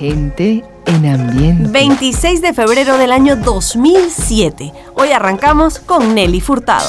Gente en ambiente. 26 de febrero del año 2007. Hoy arrancamos con Nelly Furtado.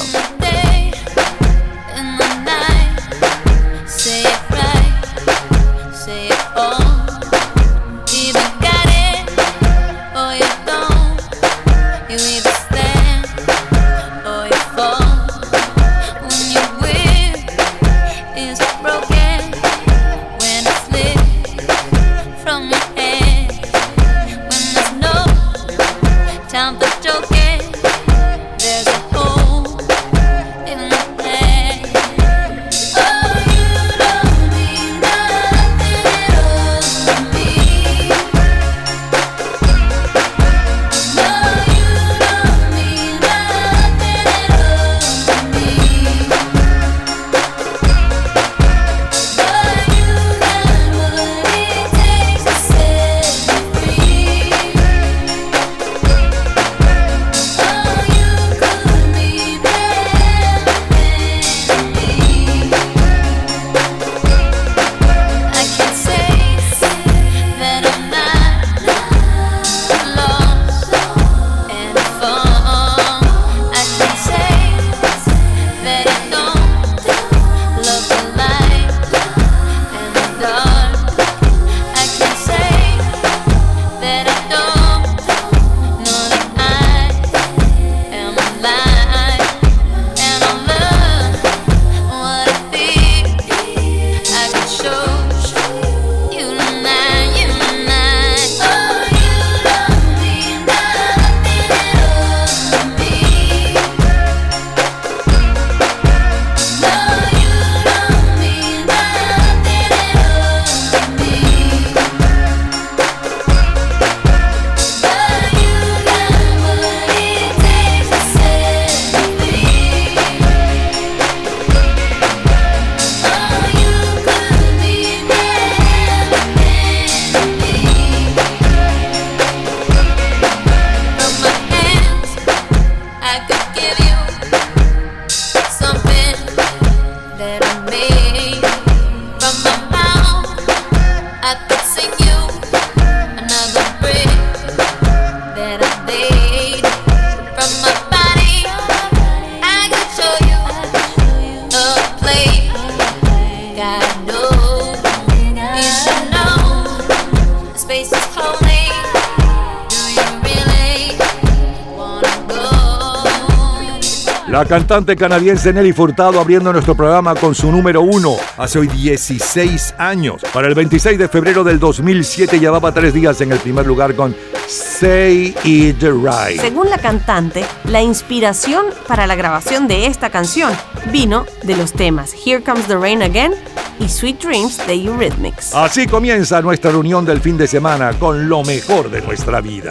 Cantante canadiense Nelly Furtado abriendo nuestro programa con su número uno hace hoy 16 años. Para el 26 de febrero del 2007 llevaba tres días en el primer lugar con Say It Right. Según la cantante, la inspiración para la grabación de esta canción vino de los temas Here Comes the Rain Again y Sweet Dreams de Eurythmics. Así comienza nuestra reunión del fin de semana con lo mejor de nuestra vida.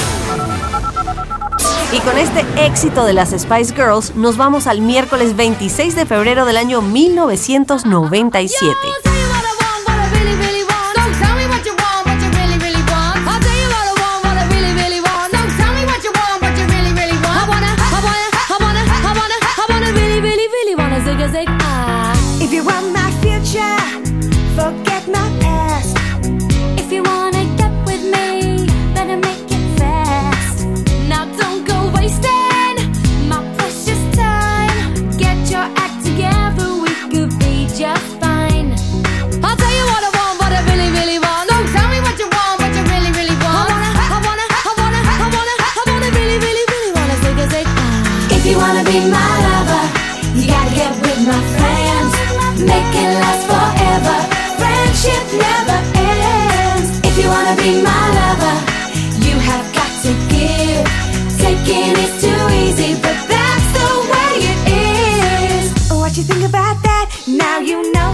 Y con este éxito de las Spice Girls, nos vamos al miércoles 26 de febrero del año 1997. Be my lover, you have got to give. Taking is too easy, but that's the way it is. What you think about that? Now you know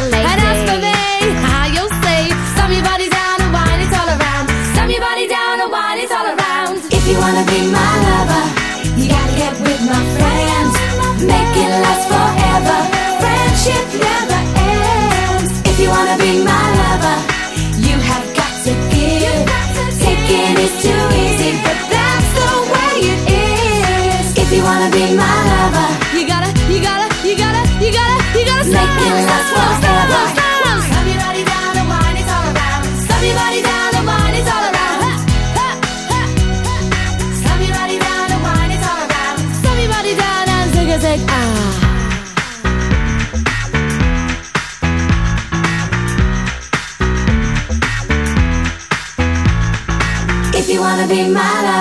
be my lover, you gotta, you gotta, you gotta, you gotta, you gotta make it last forever.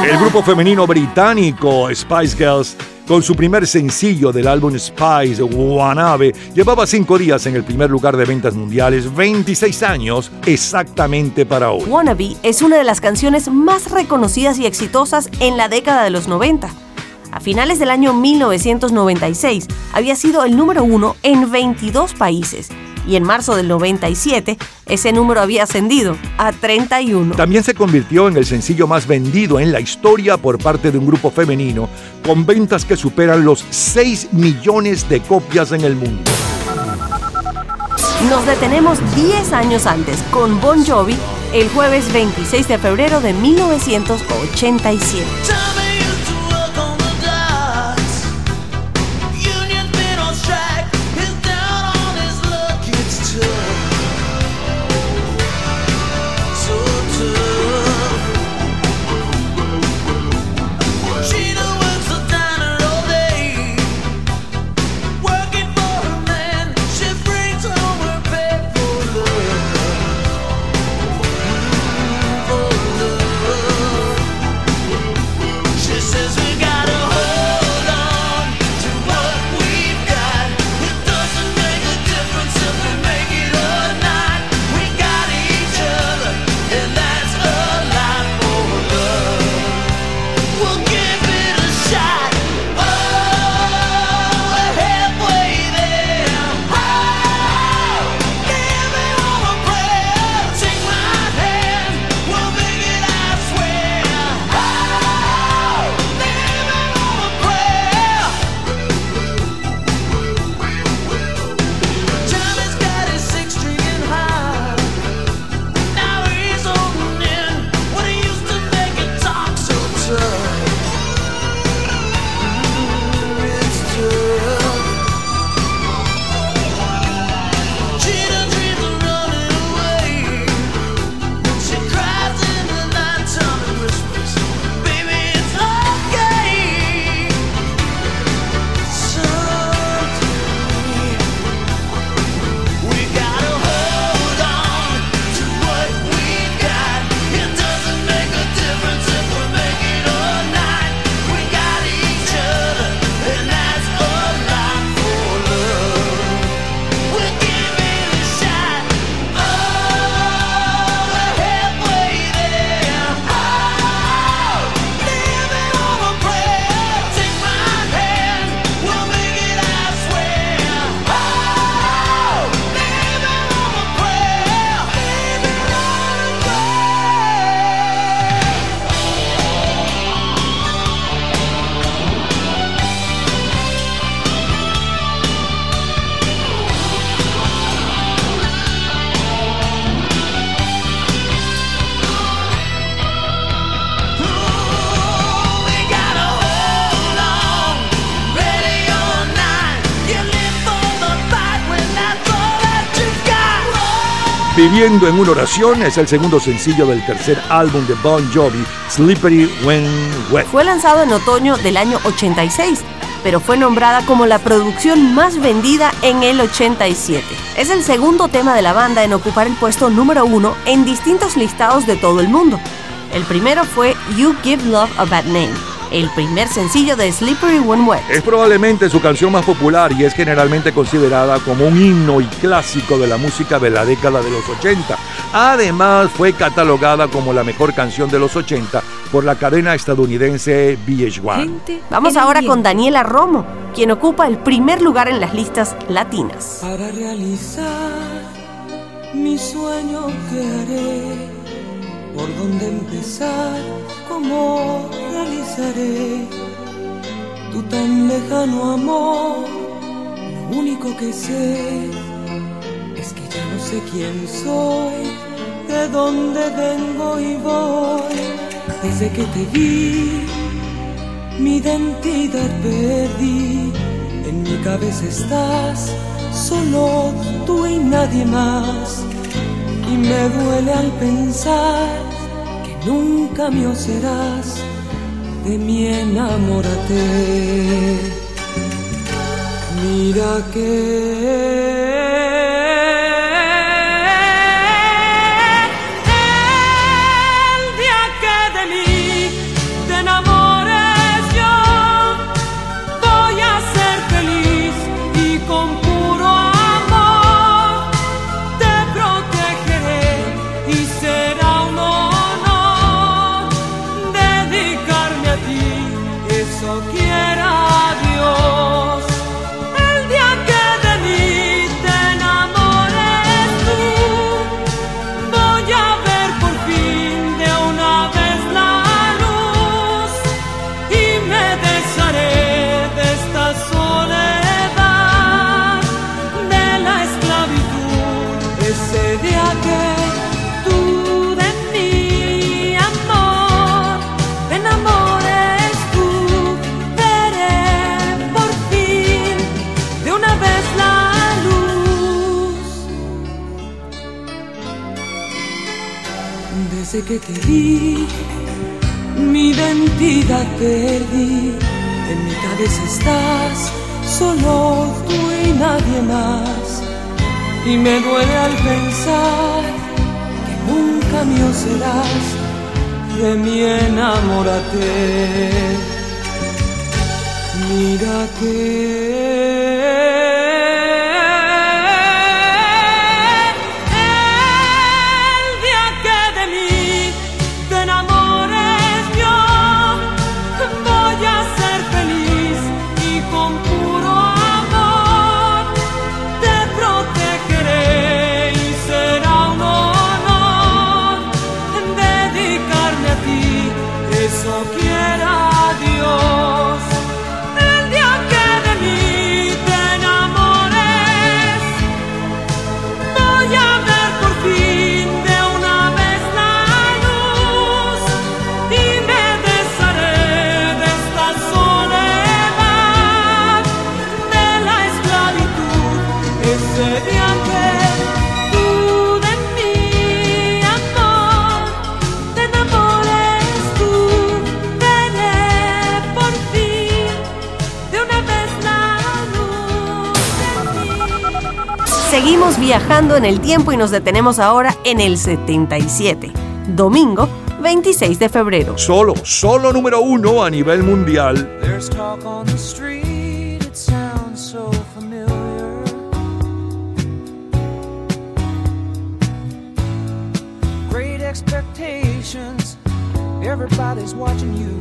El grupo femenino británico Spice Girls, con su primer sencillo del álbum Spice, Wannabe, llevaba cinco días en el primer lugar de ventas mundiales, 26 años exactamente para hoy. Wannabe es una de las canciones más reconocidas y exitosas en la década de los 90. A finales del año 1996 había sido el número uno en 22 países y en marzo del 97 ese número había ascendido a 31. También se convirtió en el sencillo más vendido en la historia por parte de un grupo femenino, con ventas que superan los 6 millones de copias en el mundo. Nos detenemos 10 años antes con Bon Jovi el jueves 26 de febrero de 1987. Viviendo en una oración es el segundo sencillo del tercer álbum de Bon Jovi, Slippery When Wet. Fue lanzado en otoño del año 86, pero fue nombrada como la producción más vendida en el 87. Es el segundo tema de la banda en ocupar el puesto número uno en distintos listados de todo el mundo. El primero fue You Give Love a Bad Name el primer sencillo de Slippery When Wet. Es probablemente su canción más popular y es generalmente considerada como un himno y clásico de la música de la década de los 80. Además, fue catalogada como la mejor canción de los 80 por la cadena estadounidense VH1. Vamos ahora con Daniela Romo, quien ocupa el primer lugar en las listas latinas. Para realizar mi sueño que haré por dónde empezar, cómo realizaré tu tan lejano amor. Lo único que sé es que ya no sé quién soy, de dónde vengo y voy. Desde que te vi, mi identidad perdí. En mi cabeza estás, solo tú y nadie más y me duele al pensar que nunca mío serás, de mí enamórate. Mira que que te vi, mi identidad perdí. En mi cabeza estás, solo tú y nadie más. Y me duele al pensar que nunca mío serás. De mí enamórate. Mira viajando en el tiempo y nos detenemos ahora en el 77, domingo 26 de febrero. Solo, solo número uno a nivel mundial. expectations, everybody's watching you.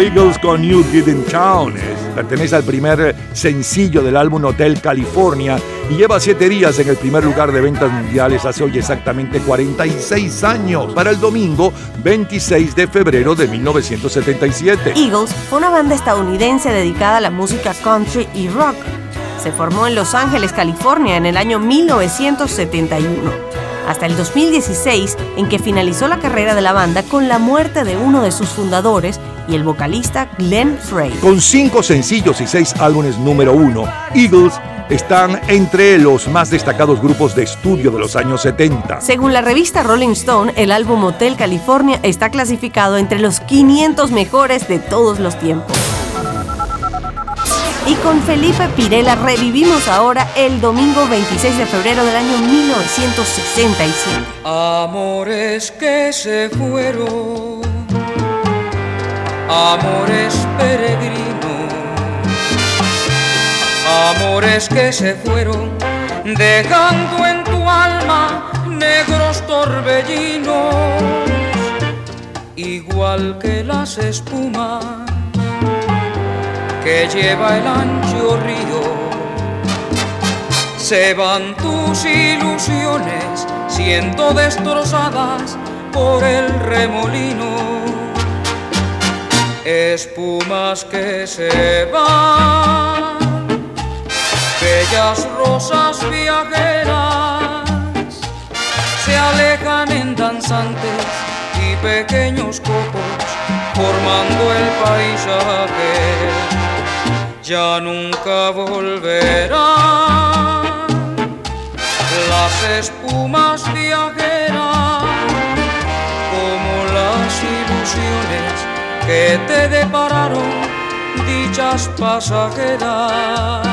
Eagles con New Kid in Town pertenece al primer sencillo del álbum Hotel California y lleva siete días en el primer lugar de ventas mundiales hace hoy exactamente 46 años, para el domingo 26 de febrero de 1977. Eagles fue una banda estadounidense dedicada a la música country y rock. Se formó en Los Ángeles, California, en el año 1971, hasta el 2016, en que finalizó la carrera de la banda con la muerte de uno de sus fundadores y el vocalista Glenn Frey. Con cinco sencillos y seis álbumes número uno, Eagles están entre los más destacados grupos de estudio de los años 70. Según la revista Rolling Stone, el álbum Hotel California está clasificado entre los 500 mejores de todos los tiempos. Y con Felipe Pirela revivimos ahora el domingo 26 de febrero del año 1967. Amores que se fueron, amores peregrinos, amores que se fueron, dejando en tu alma negros torbellinos, igual que las espumas que lleva el ancho río. Se van tus ilusiones, siendo destrozadas por el remolino. Espumas que se van, bellas rosas viajeras, se alejan en danzantes y pequeños copos, formando el paisaje. Ya nunca volverán las espumas viajeras como las ilusiones que te depararon dichas pasajeras.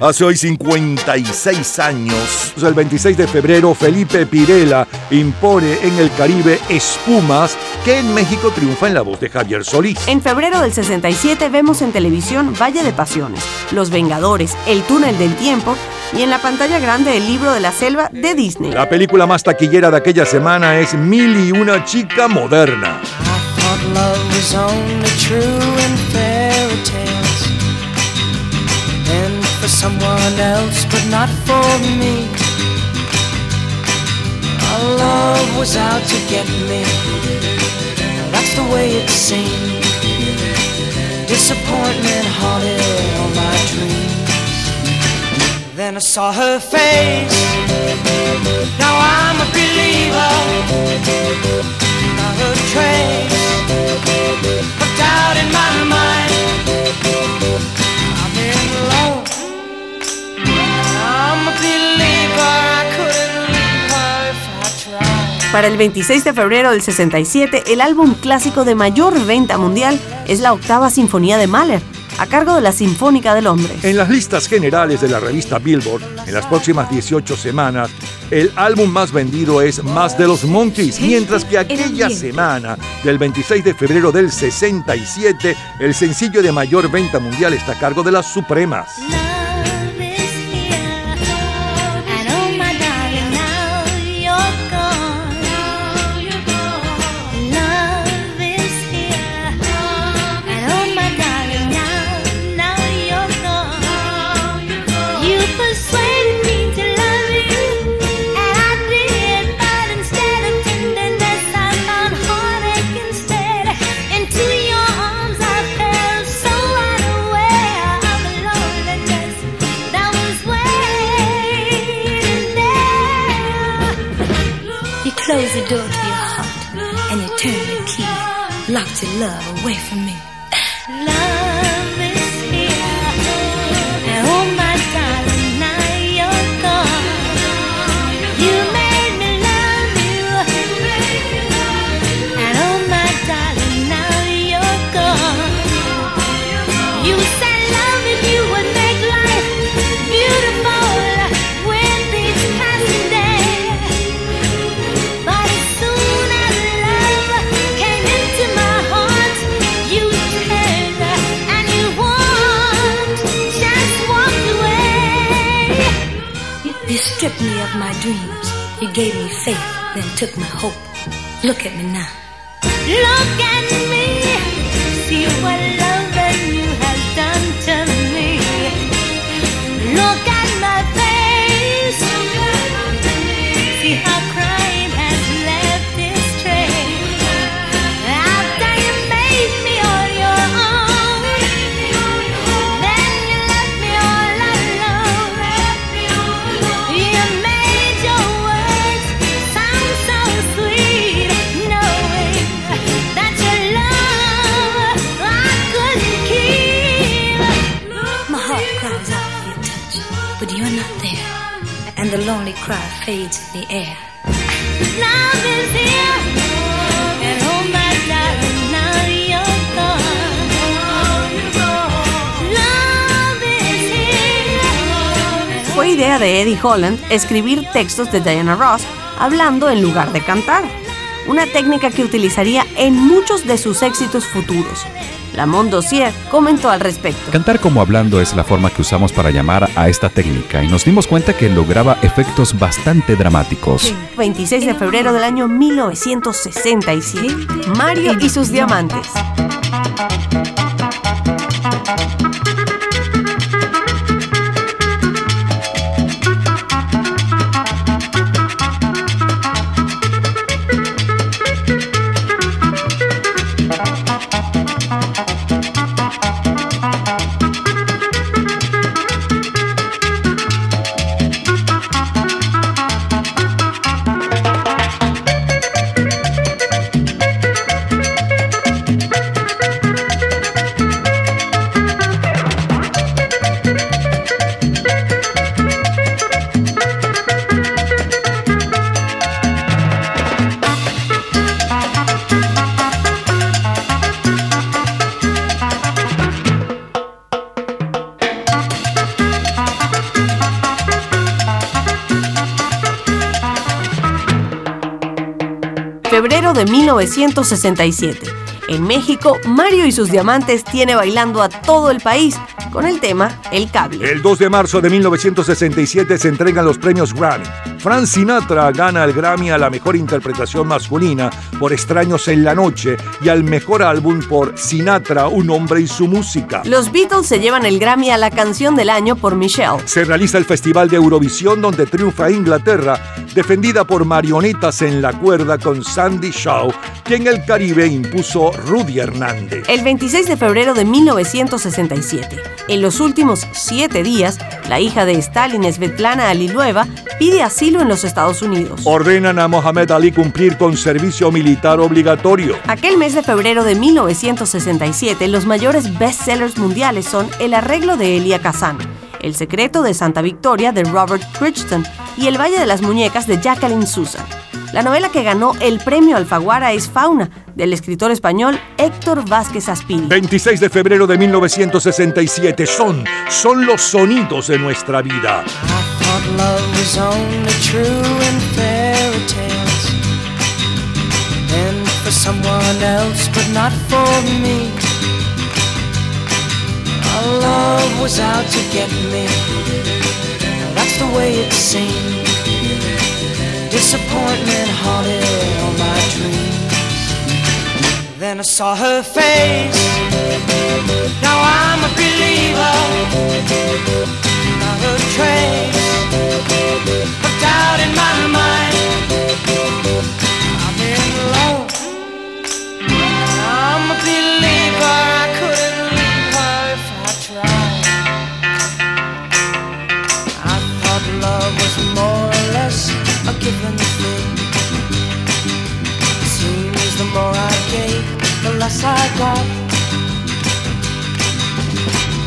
Hace hoy 56 años, el 26 de febrero, Felipe Pirela impone en el Caribe Espumas, que en México triunfa en la voz de Javier Solís. En febrero del 67 vemos en televisión Valle de Pasiones, Los Vengadores, El Túnel del Tiempo y en la pantalla grande El libro de la selva de Disney. La película más taquillera de aquella semana es Mil y una chica moderna. Love was only true in fairy tales. And for someone else but not for me. Our love was out to get me. That's the way it seemed. Disappointment haunted all my dreams. Then I saw her face. Now I'm a believer Para el 26 de febrero del 67, el álbum clásico de mayor venta mundial es la octava sinfonía de Mahler, a cargo de la Sinfónica de Londres. En las listas generales de la revista Billboard, en las próximas 18 semanas, el álbum más vendido es Más de los Monkeys, mientras que aquella semana del 26 de febrero del 67, el sencillo de mayor venta mundial está a cargo de las Supremas. Love away from then took my hope. Look at me now. Look at Fue idea de Eddie Holland escribir textos de Diana Ross hablando en lugar de cantar, una técnica que utilizaría en muchos de sus éxitos futuros. Lamont Dossier comentó al respecto. Cantar como hablando es la forma que usamos para llamar a esta técnica y nos dimos cuenta que lograba efectos bastante dramáticos. 26 de febrero del año 1967. Mario y sus diamantes. De 1967. En México, Mario y sus diamantes tiene bailando a todo el país con el tema El Cable. El 2 de marzo de 1967 se entregan los premios Grammy. Frank Sinatra gana el Grammy a la mejor interpretación masculina por Extraños en la Noche y al mejor álbum por Sinatra, un hombre y su música. Los Beatles se llevan el Grammy a la canción del año por Michelle. Se realiza el Festival de Eurovisión donde triunfa Inglaterra, defendida por marionetas en la cuerda con Sandy Shaw, que en el Caribe impuso Rudy Hernández. El 26 de febrero de 1967, en los últimos siete días, la hija de Stalin, Svetlana Alilueva, pide asilo en los Estados Unidos. Ordenan a Mohamed Ali cumplir con servicio militar obligatorio. Aquel mes de febrero de 1967, los mayores bestsellers mundiales son El arreglo de Elia Kazan, El secreto de Santa Victoria de Robert Crichton y El Valle de las Muñecas de Jacqueline Susan. La novela que ganó el premio Alfaguara es Fauna, del escritor español Héctor Vázquez Aspiri. 26 de febrero de 1967 son, son los sonidos de nuestra vida. thought Our love was out to get me that's the way it seemed disappointment haunted all my dreams then I saw her face now I'm a believer not a trace of doubt in my mind. I'm in love. I'm a believer. The I got.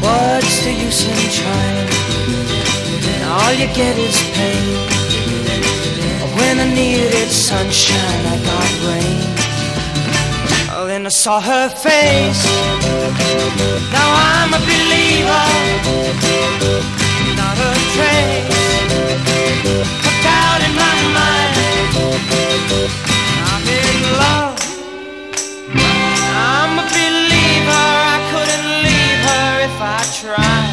What's the use in trying? all you get is pain. When I needed sunshine, I got rain. Oh, then I saw her face. Now I'm a believer, not a trace of doubt in my mind. I'm in love. I couldn't leave her if I tried.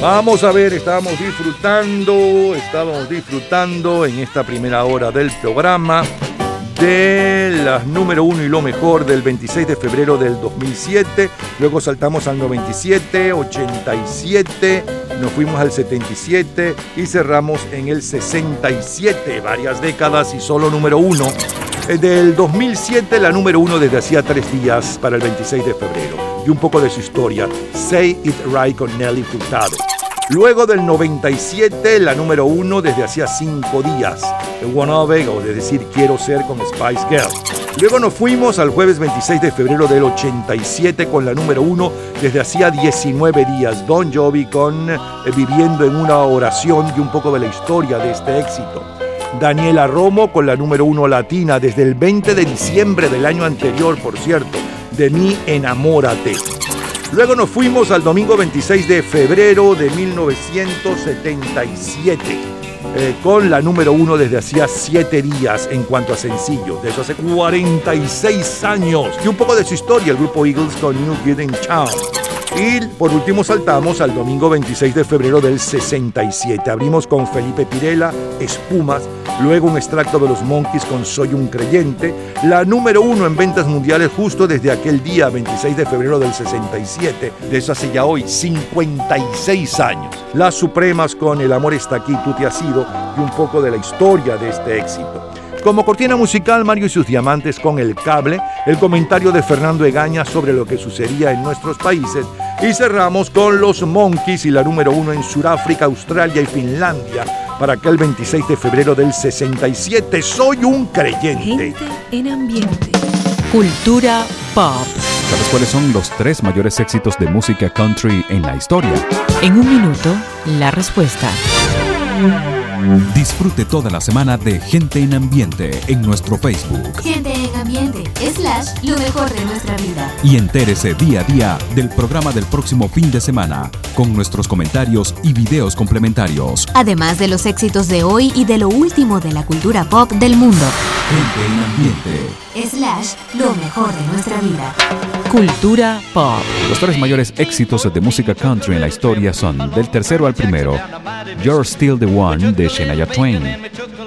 Vamos a ver, estábamos disfrutando, estábamos disfrutando en esta primera hora del programa de las número uno y lo mejor del 26 de febrero del 2007. Luego saltamos al 97, 87, nos fuimos al 77 y cerramos en el 67. Varias décadas y solo número uno. Eh, Del 2007, la número uno desde hacía tres días para el 26 de febrero. Y un poco de su historia. Say It Right con Nelly Furtado. Luego del 97, la número uno desde hacía cinco días, el Wannabe, o de decir Quiero Ser con Spice Girl. Luego nos fuimos al jueves 26 de febrero del 87 con la número uno desde hacía 19 días, Don Jovi con eh, Viviendo en una oración y un poco de la historia de este éxito. Daniela Romo con la número uno latina desde el 20 de diciembre del año anterior, por cierto, de mí enamórate. Luego nos fuimos al domingo 26 de febrero de 1977, eh, con la número uno desde hacía siete días en cuanto a sencillos, de eso hace 46 años. Y un poco de su historia, el grupo Eagles con New Kid in Town. Y por último saltamos al domingo 26 de febrero del 67. Abrimos con Felipe Pirela, Espumas, luego un extracto de los Monkeys con Soy un creyente, la número uno en ventas mundiales justo desde aquel día 26 de febrero del 67, de eso hace ya hoy 56 años. Las Supremas con El amor está aquí, tú te has ido y un poco de la historia de este éxito. Como cortina musical, Mario y sus diamantes con el cable, el comentario de Fernando Egaña sobre lo que sucedía en nuestros países y cerramos con los Monkeys y la número uno en Sudáfrica, Australia y Finlandia para aquel 26 de febrero del 67. Soy un creyente. Gente en ambiente. Cultura pop. ¿Sabes cuáles son los tres mayores éxitos de música country en la historia? En un minuto, la respuesta. Disfrute toda la semana de Gente en Ambiente en nuestro Facebook. Gente en ambiente, slash, lo mejor de nuestra vida. Y entérese día a día del programa del próximo fin de semana, con nuestros comentarios y videos complementarios. Además de los éxitos de hoy y de lo último de la cultura pop del mundo. Gente en Ambiente. Slash, lo mejor de nuestra vida. Cultura pop. Los tres mayores éxitos de música country en la historia son, del tercero al primero, You're Still the One de Shania Twain,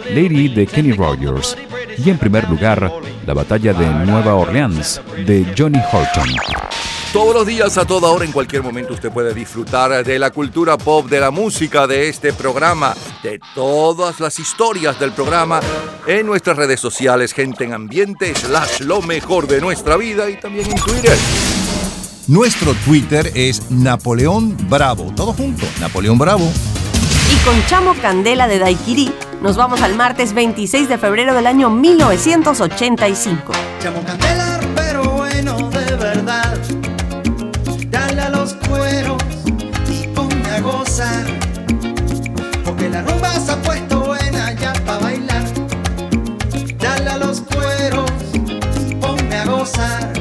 Lady de Kenny Rogers y en primer lugar, La Batalla de Nueva Orleans de Johnny Horton. Todos los días, a toda hora, en cualquier momento, usted puede disfrutar de la cultura pop, de la música, de este programa, de todas las historias del programa en nuestras redes sociales, gente en ambiente, slash lo mejor de nuestra vida y también en Twitter. Nuestro Twitter es Napoleón Bravo. Todo junto, Napoleón Bravo. Y con Chamo Candela de Daiquiri, nos vamos al martes 26 de febrero del año 1985. Chamo candela, pero bueno de verdad. Dale a los cueros y ponme a gozar. Porque la rumba se ha puesto buena ya para bailar. Dale a los cueros y ponme a gozar.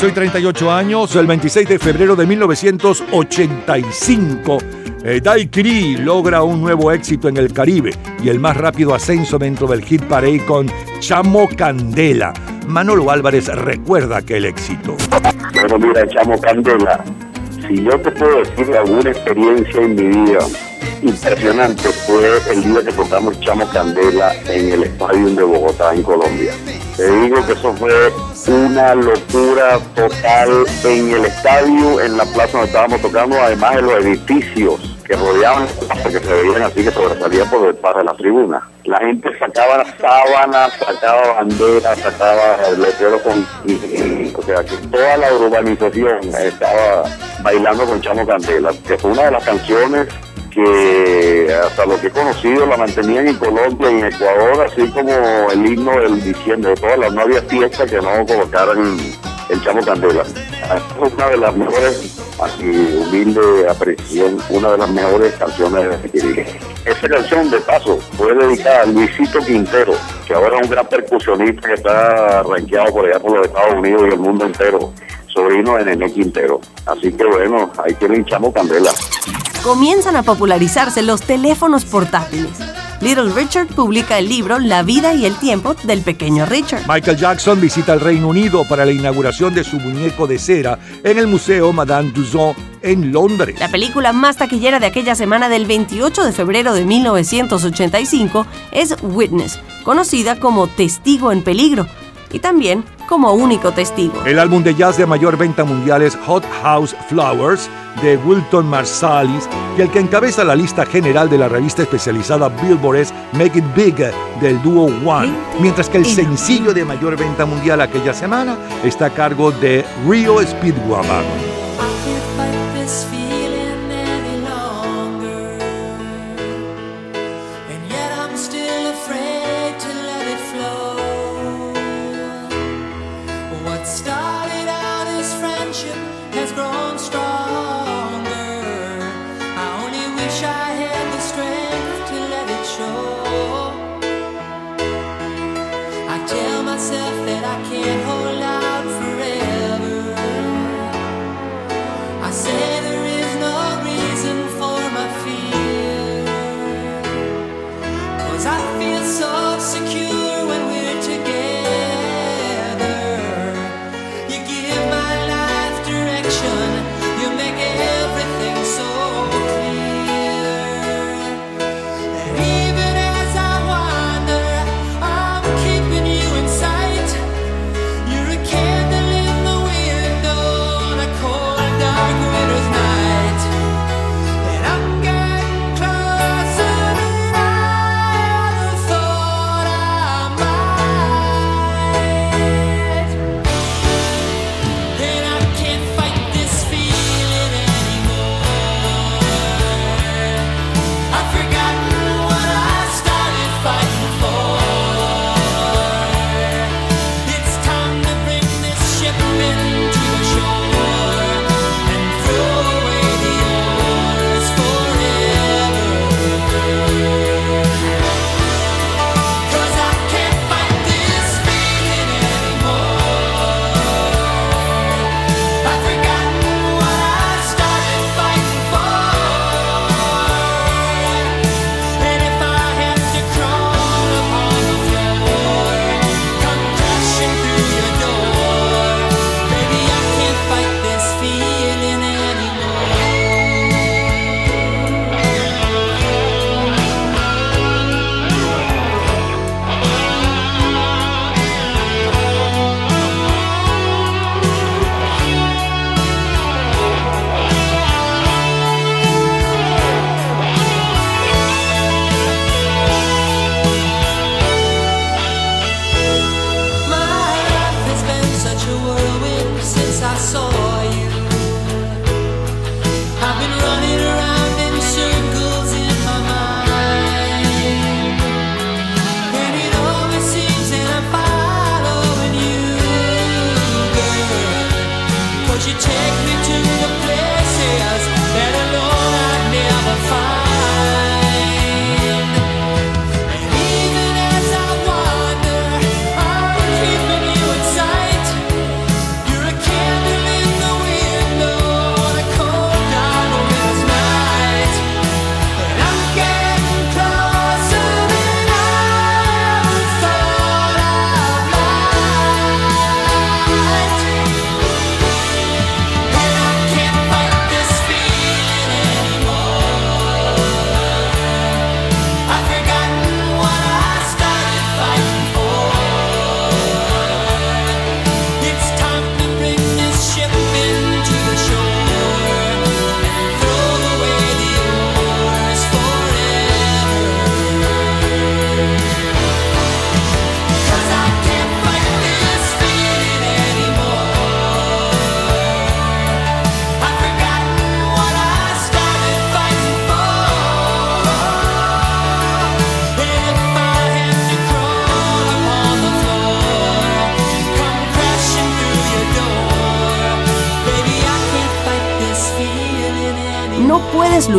Hace hoy 38 años, el 26 de febrero de 1985, eh, Daiquiri logra un nuevo éxito en el Caribe y el más rápido ascenso dentro del hit parade con Chamo Candela. Manolo Álvarez recuerda aquel éxito. Bueno, mira, Chamo Candela, si yo te puedo decir alguna experiencia en mi vida impresionante, fue el día que tocamos Chamo Candela en el estadio de Bogotá, en Colombia. Te digo que eso fue una locura total en el estadio, en la plaza donde estábamos tocando, además de los edificios que rodeaban que se veían así que sobresalían por de la tribuna. La gente sacaba sábanas, sacaba banderas, sacaba letreros con... o sea, que toda la urbanización estaba bailando con Chamo Candela, que fue una de las canciones que hasta lo que he conocido la mantenían en Colombia y en Ecuador, así como el himno del diciembre, todas las no había fiesta que no colocaran el Chamo Candela. Es una de las mejores, así humilde apreciación, una de las mejores canciones de Kiri. Esa canción, de paso, fue dedicada a Luisito Quintero, que ahora es un gran percusionista que está rankeado por allá por los Estados Unidos y el mundo entero, sobrino de Nene Quintero. Así que bueno, ahí tienen Chamo Candela. Comienzan a popularizarse los teléfonos portátiles. Little Richard publica el libro La vida y el tiempo del pequeño Richard. Michael Jackson visita el Reino Unido para la inauguración de su muñeco de cera en el Museo Madame Tussauds en Londres. La película más taquillera de aquella semana del 28 de febrero de 1985 es Witness, conocida como Testigo en Peligro. Y también como único testigo. El álbum de jazz de mayor venta mundial es Hot House Flowers de Wilton Marsalis y el que encabeza la lista general de la revista especializada Billboard es Make It Big del dúo One, mientras que el sencillo de mayor venta mundial aquella semana está a cargo de Rio Speedwagon.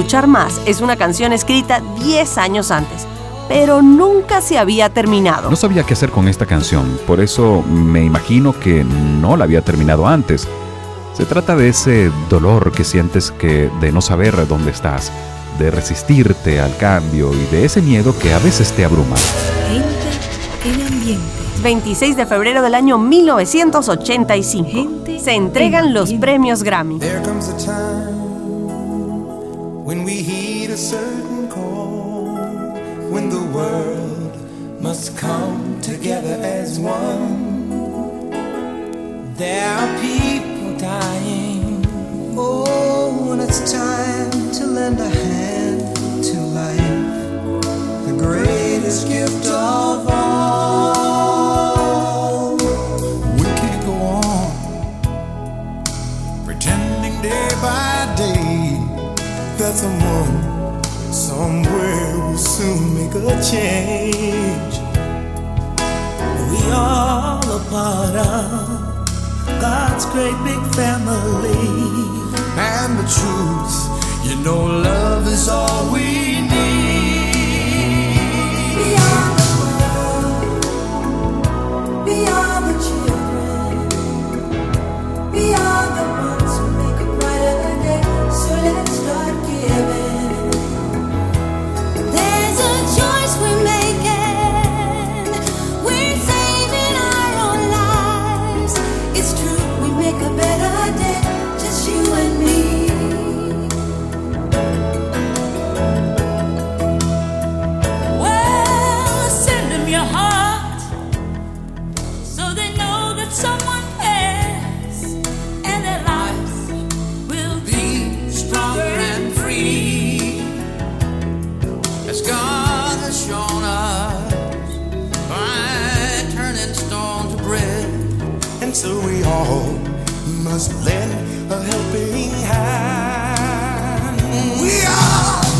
Luchar Más es una canción escrita 10 años antes, pero nunca se había terminado. No sabía qué hacer con esta canción, por eso me imagino que no la había terminado antes. Se trata de ese dolor que sientes que de no saber dónde estás, de resistirte al cambio y de ese miedo que a veces te abruma. Gente en ambiente. 26 de febrero del año 1985. se entregan los premios Grammy. We all must lend a helping hand. We are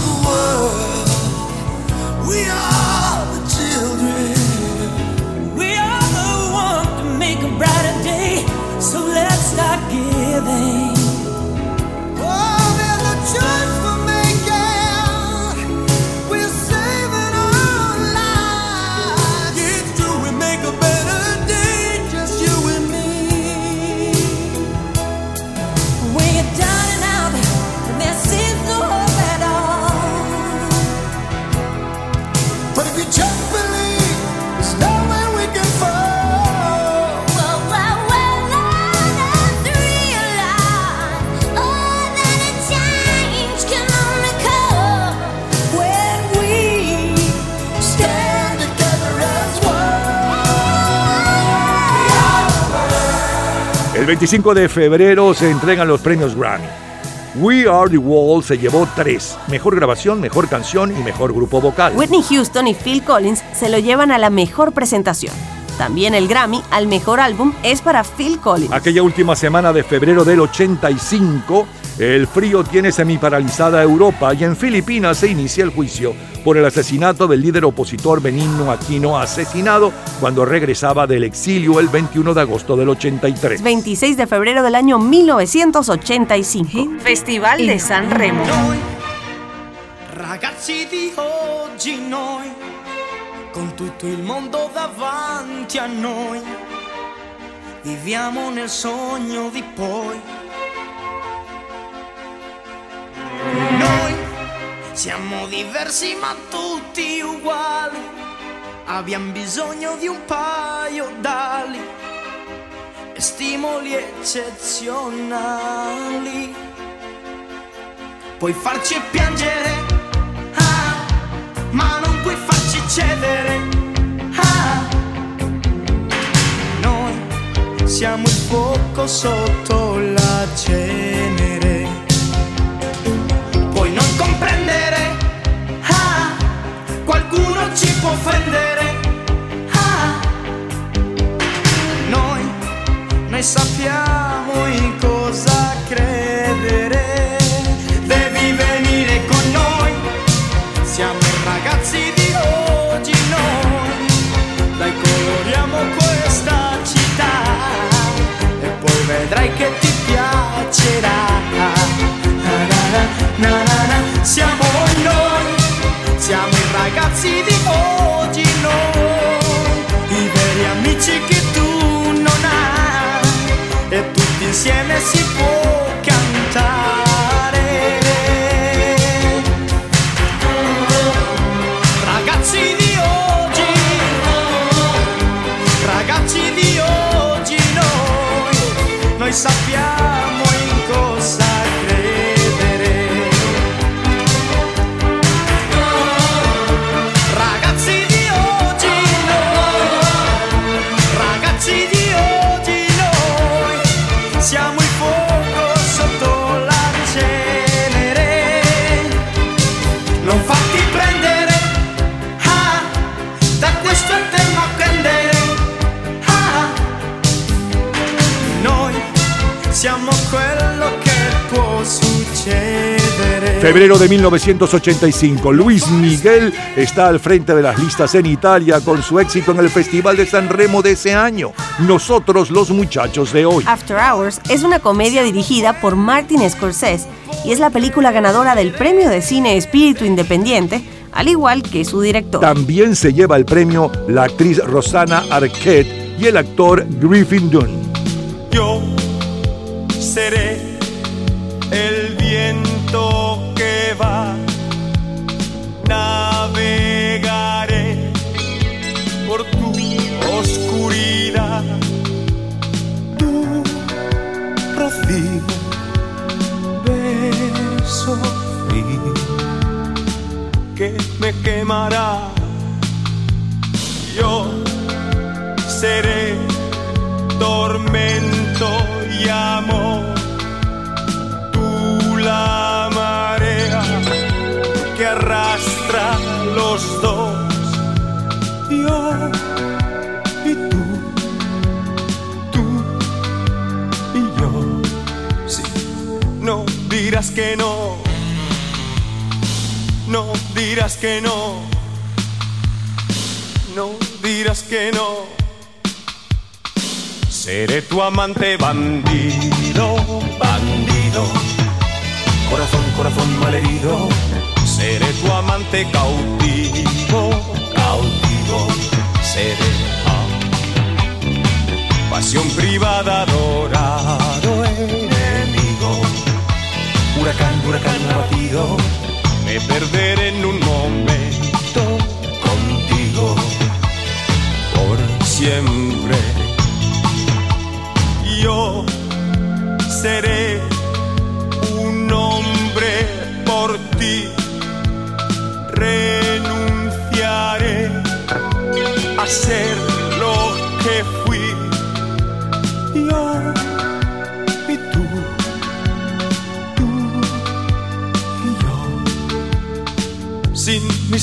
El 25 de febrero se entregan los premios Grammy. We Are the World se llevó tres: mejor grabación, mejor canción y mejor grupo vocal. Whitney Houston y Phil Collins se lo llevan a la mejor presentación. También el Grammy al mejor álbum es para Phil Collins. Aquella última semana de febrero del 85, el frío tiene semiparalizada a Europa y en Filipinas se inicia el juicio por el asesinato del líder opositor Benigno Aquino, asesinado cuando regresaba del exilio el 21 de agosto del 83. 26 de febrero del año 1985. Festival de San Remo. Noi, ragazzi di oggi, noi, con tutto il mondo davanti a noi, viviamo nel sogno di poi. Siamo diversi ma tutti uguali, abbiamo bisogno di un paio d'ali e stimoli eccezionali puoi farci piangere, ah, ma non puoi farci cedere. ah. Noi siamo il fuoco sotto la cenere. Qualcuno ci può offendere. ah. Noi, noi sappiamo in cosa credere. Devi venire con noi, siamo i ragazzi di oggi noi. Dai coloriamo questa città e poi vedrai che ti piacerà. Na na na. Siamo noi, siamo i ragazzi di oggi noi, i veri amici che tu non hai. E tutti insieme si Febrero de 1985, Luis Miguel está al frente de las listas en Italia con su éxito en el Festival de San Remo de ese año, Nosotros los muchachos de hoy. After Hours es una comedia dirigida por Martin Scorsese y es la película ganadora del Premio de Cine Espíritu Independiente, al igual que su director. También se lleva el premio la actriz Rosana Arquette y el actor Griffin Dunn. Yo seré el viento va, navegaré por tu oscuridad, tu rocío, beso frío que me quemará. Yo seré tormento y amor la marea los dos, yo y tú, tú y yo. Sí, no dirás que no, no dirás que no, no dirás que no. Seré tu amante bandido, bandido. Corazón, corazón malherido, seré tu amante cautivo, cautivo, seré. Pasión privada, adorado enemigo. Huracán, huracán abatido, me perderé en un momento contigo por siempre.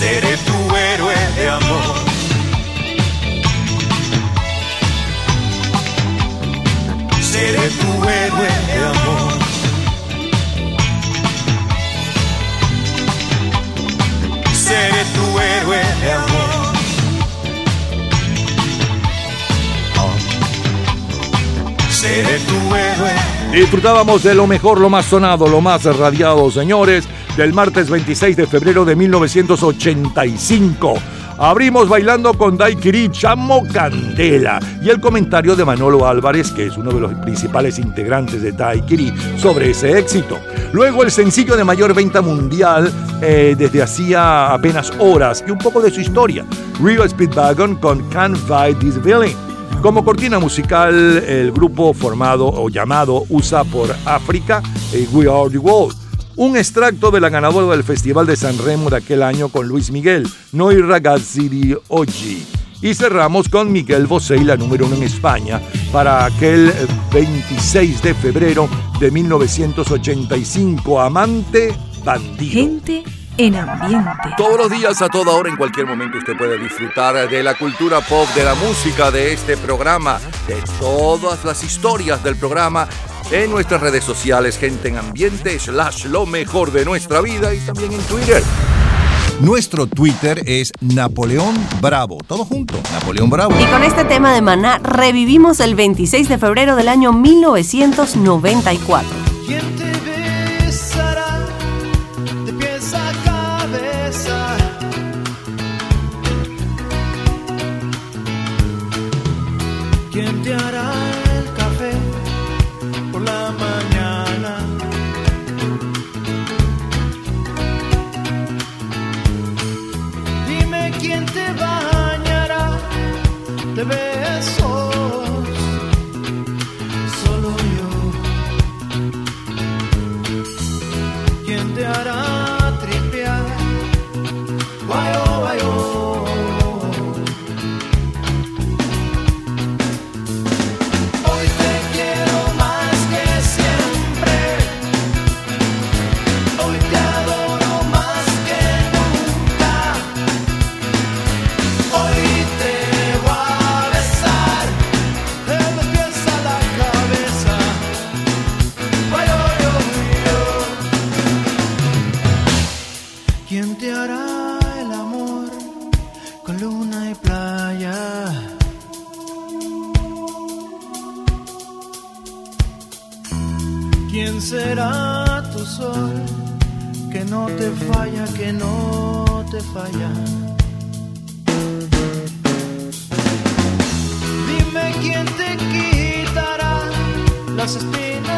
seré tu héroe de amor seré tu héroe de amor. Seré tu héroe de amor. Seré tu héroe. Disfrutábamos de lo mejor, lo más sonado, lo más radiado, señores, del martes 26 de febrero de 1985 Abrimos bailando con Daikiri Chamo Candela y el comentario de Manolo Álvarez, que es uno de los principales integrantes de Daikiri, sobre ese éxito. Luego el sencillo de mayor venta mundial eh, desde hacía apenas horas y un poco de su historia, Real Speedwagon con Can't Fight This Feeling. Como cortina musical, el grupo formado o llamado USA por África, eh, We Are the World un extracto de la ganadora del Festival de San Remo de aquel año con Luis Miguel, Noi ragazzi di oggi. Y cerramos con Miguel Bosé y la número uno en España para aquel 26 de febrero de 1985. Amante bandido. Gente en ambiente. Todos los días, a toda hora, en cualquier momento, usted puede disfrutar de la cultura pop, de la música, de este programa, de todas las historias del programa en nuestras redes sociales, gente en ambiente, slash lo mejor de nuestra vida y también en Twitter. Nuestro Twitter es Napoleón Bravo. Todo junto, Napoleón Bravo. Y con este tema de Maná revivimos el 26 de febrero del año 1994. ¿Quién te besará de pies a cabeza? ¿Quién te hará de ¿Quién será tu sol que no te falla, que no te falla? Dime quién te quitará las espinas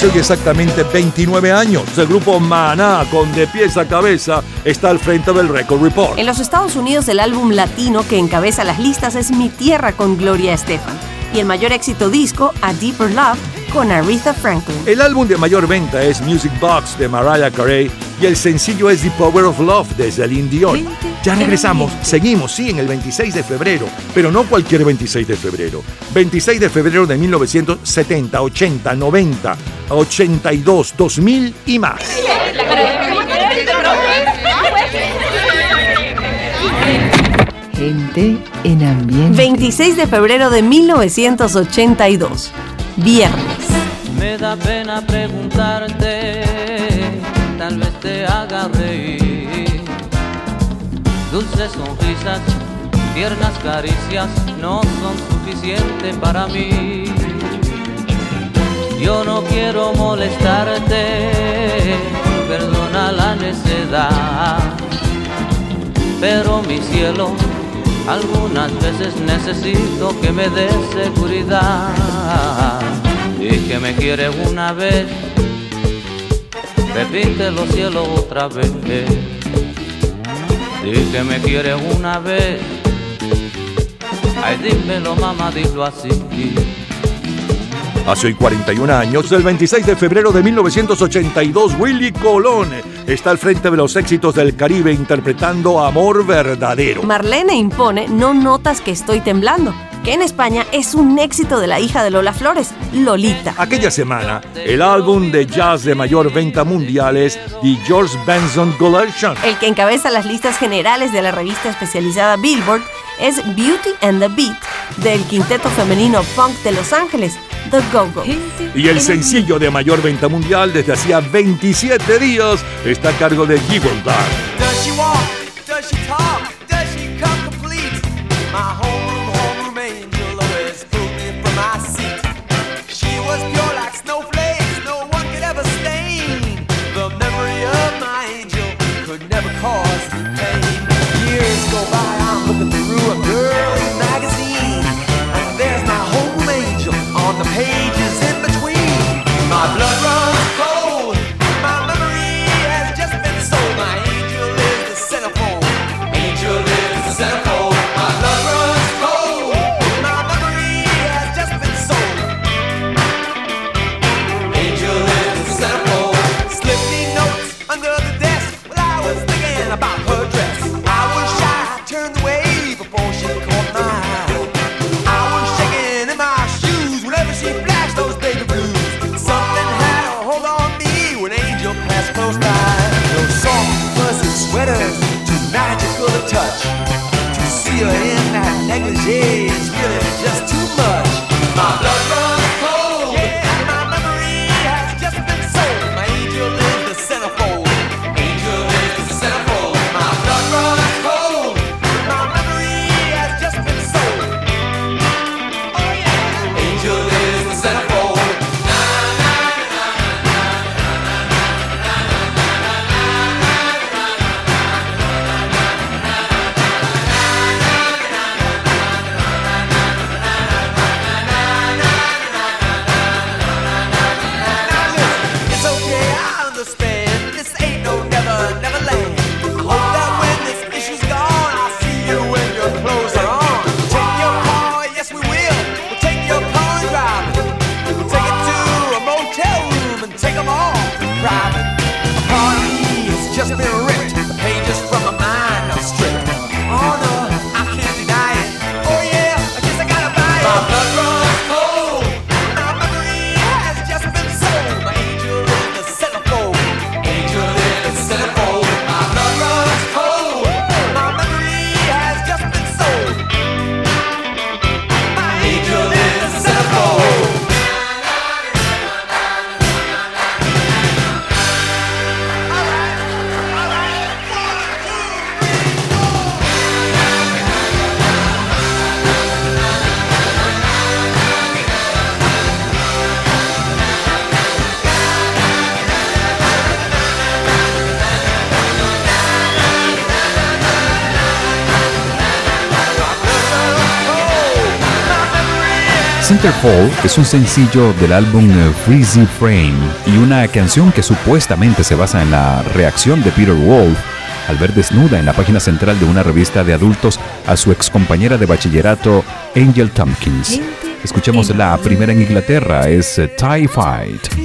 Hace hoy exactamente 29 años, el grupo Maná, con de pies a cabeza, está al frente del Record Report. En los Estados Unidos el álbum latino que encabeza las listas es Mi Tierra con Gloria Estefan y el mayor éxito disco A Deeper Love con Aretha Franklin. El álbum de mayor venta es Music Box de Mariah Carey y el sencillo es The Power of Love de Celine Dion. Ya regresamos, seguimos, sí, en el 26 de febrero, pero no cualquier 26 de febrero. 26 de febrero de 1970, 80, 90, 82, 2000 y más. Gente en ambiente. 26 de febrero de 1982. Viernes. Me da pena preguntarte, tal vez te haga reír. Dulces sonrisas, tiernas caricias no son suficientes para mí. Yo no quiero molestarte, perdona la necedad, pero mi cielo, algunas veces necesito que me des seguridad y que me quieres una vez, repite los cielos otra vez. Y que me quieres una vez, ay dímelo mamá, dilo así. Hace hoy 41 años, el 26 de febrero de 1982, Willy Colón está al frente de los éxitos del Caribe interpretando Amor Verdadero. Marlene impone No notas que estoy temblando, que en España es un éxito de la hija de Lola Flores, Lolita. Aquella semana, el álbum de jazz de mayor venta mundial es The George Benson Collection. El que encabeza las listas generales de la revista especializada Billboard es Beauty and the Beat del quinteto femenino punk de Los Ángeles, The Go-Go. Y el sencillo de mayor venta mundial desde hacía 27 días está a cargo de Gibraltar. Does she walk? Does she talk? Centerfold es un sencillo del álbum eh, Freezy Frame y una canción que supuestamente se basa en la reacción de Peter Wolf al ver desnuda en la página central de una revista de adultos a su excompañera de bachillerato Angel Tompkins. Escuchemos la primera en Inglaterra, es eh, Tie Fight.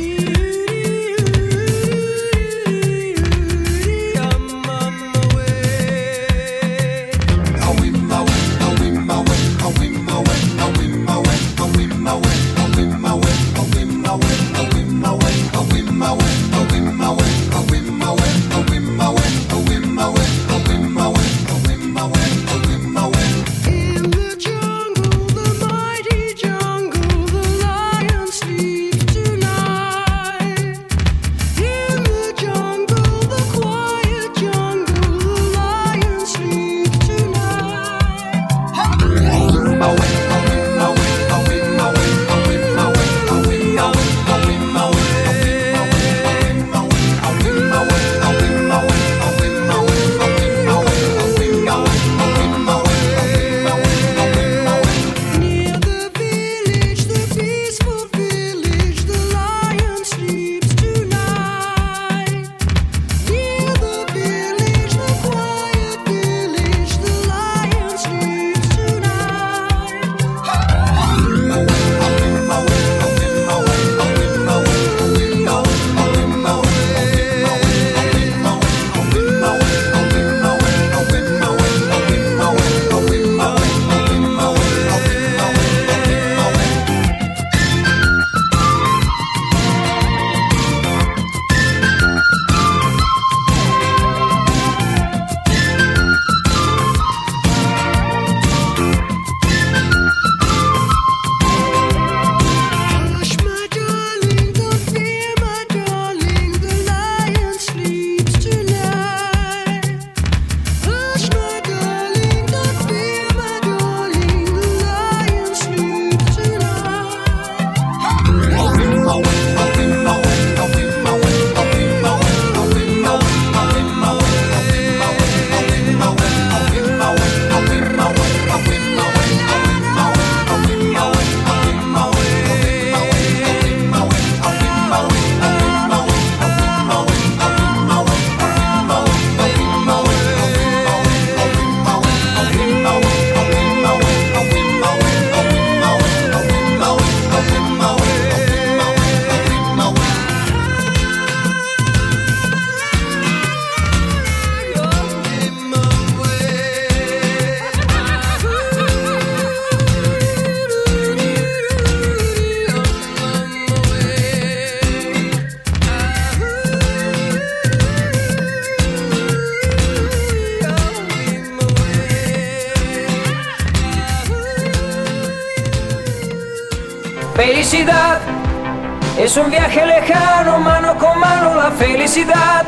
Es un viaje lejano, mano con mano la felicidad.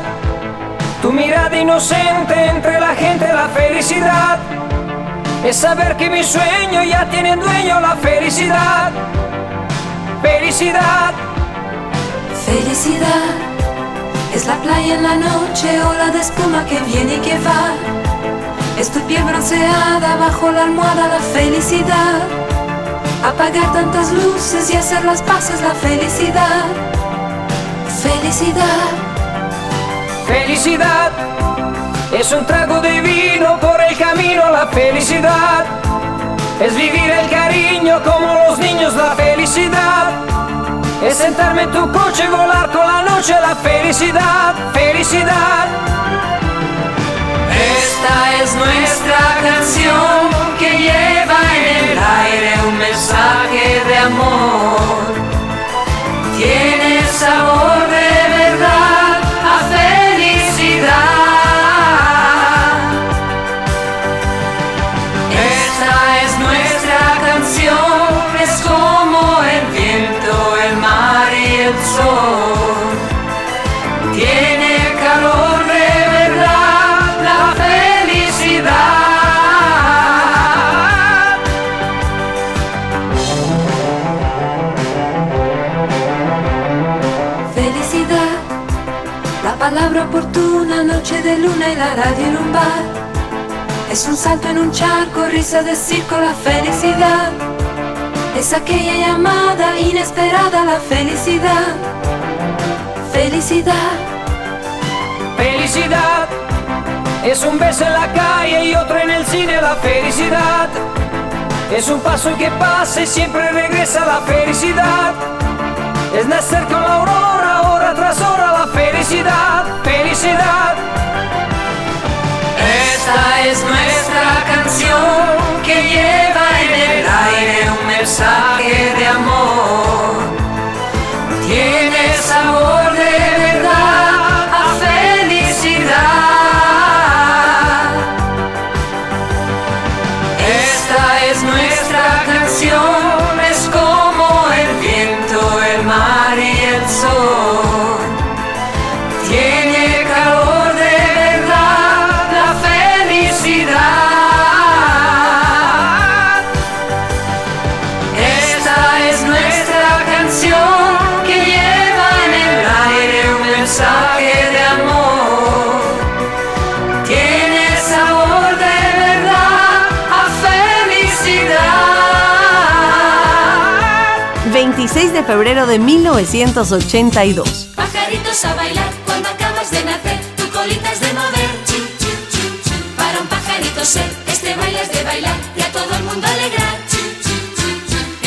Tu mirada inocente entre la gente, la felicidad. Es saber que mi sueño ya tiene dueño, la felicidad. Felicidad. Felicidad es la playa en la noche, ola de espuma que viene y que va. Es tu piel bronceada bajo la almohada, la felicidad. Apagar tantas luces y hacer las paces, la felicidad. Felicidad. Felicidad es un trago de vino por el camino, la felicidad. Es vivir el cariño como los niños, la felicidad. Es sentarme en tu coche y volar con la noche, la felicidad, felicidad. Esta es nuestra canción que el aire un mensaje de amor. Tiene sabor de la. Es un salto en un charco, risa de circo, la felicidad. Es aquella llamada inesperada, la felicidad. Felicidad. Felicidad es un beso en la calle y otro en el cine, la felicidad. Es un paso que pasa y siempre regresa la felicidad. Es nacer con la aurora, hora tras hora, la felicidad, felicidad. Esta es nuestra canción que lleva en el aire un mensaje de amor. Tiene sabor de febrero de 1982. Pajaritos a bailar cuando acabas de nacer, tu colita es de mover. Chin, chin. Para un pajarito ser, este baile es de bailar y a todo el mundo alegrar.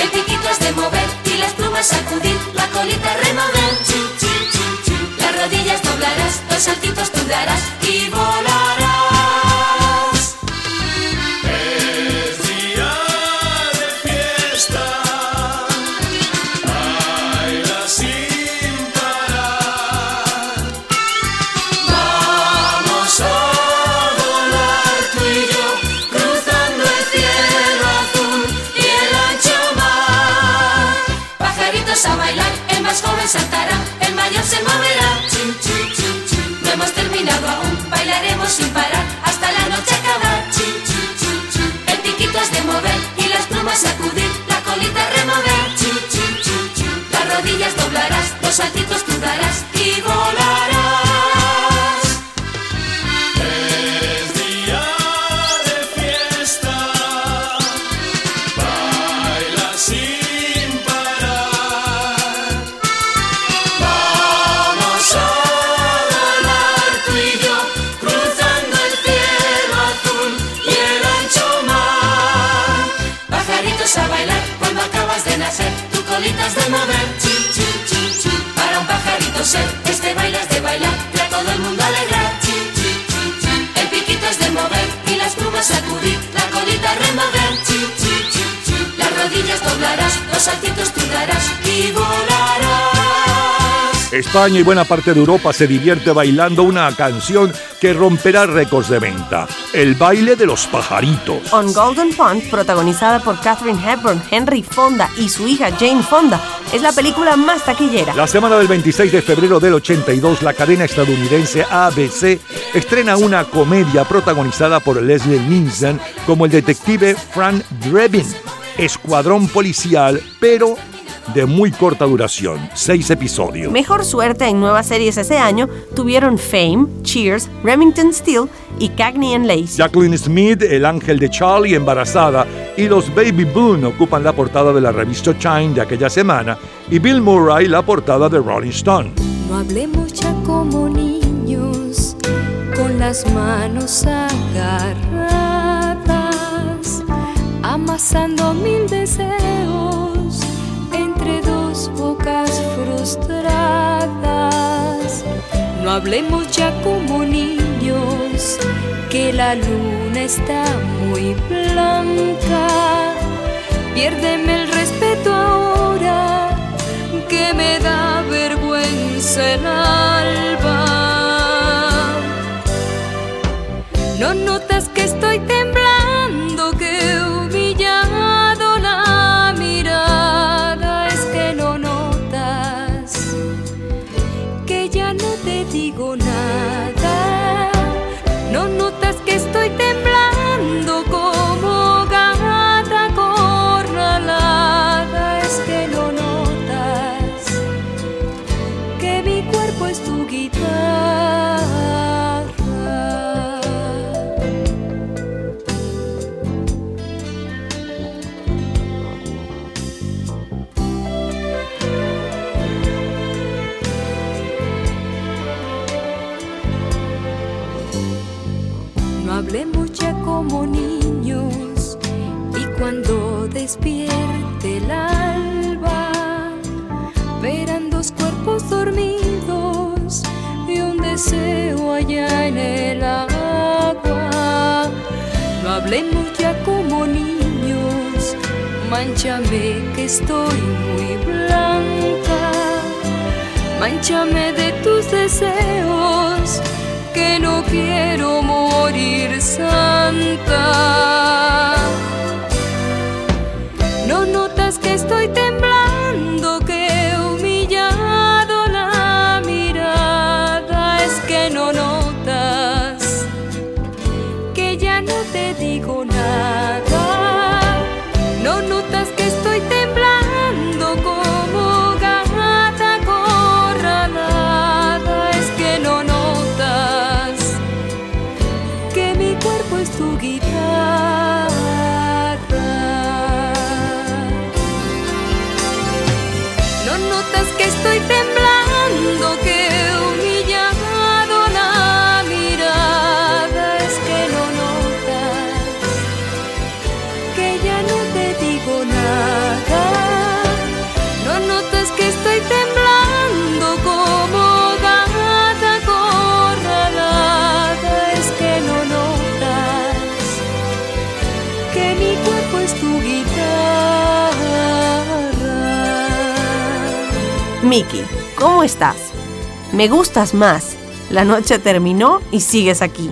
El piquito es de mover y las plumas sacudir, la colita remover. Las rodillas doblarás, dos saltitos tú darás los saltitos tú darás y volarás. España y buena parte de Europa se divierte bailando una canción que romperá récords de venta, El baile de los pajaritos. On Golden Pond, protagonizada por Katherine Hepburn, Henry Fonda y su hija Jane Fonda, es la película más taquillera. La semana del 26 de febrero del 82, la cadena estadounidense ABC estrena una comedia protagonizada por Leslie Nielsen como el detective Frank Drebin. Escuadrón policial, pero de muy corta duración, seis episodios. Mejor suerte en nuevas series ese año tuvieron Fame, Cheers, Remington Steele y Cagney and Lacey. Jacqueline Smith, El ángel de Charlie, embarazada, y los Baby Boone ocupan la portada de la revista Chime de aquella semana, y Bill Murray la portada de Rolling Stone. No hablemos ya como niños, con las manos agarradas, amasando mil deseos entre dos bocas frustradas. No hablemos ya como niños, que la luna está muy blanca. Piérdeme el respeto ahora, que me da vergüenza el alba. No notas que estoy temblando, despierte el alba verán dos cuerpos dormidos y un deseo allá en el agua. No hablemos ya como niños, manchame que estoy muy blanca, manchame de tus deseos que no quiero morir santa. Estoy temblando, Miki, ¿cómo estás? Me gustas más. La noche terminó y sigues aquí.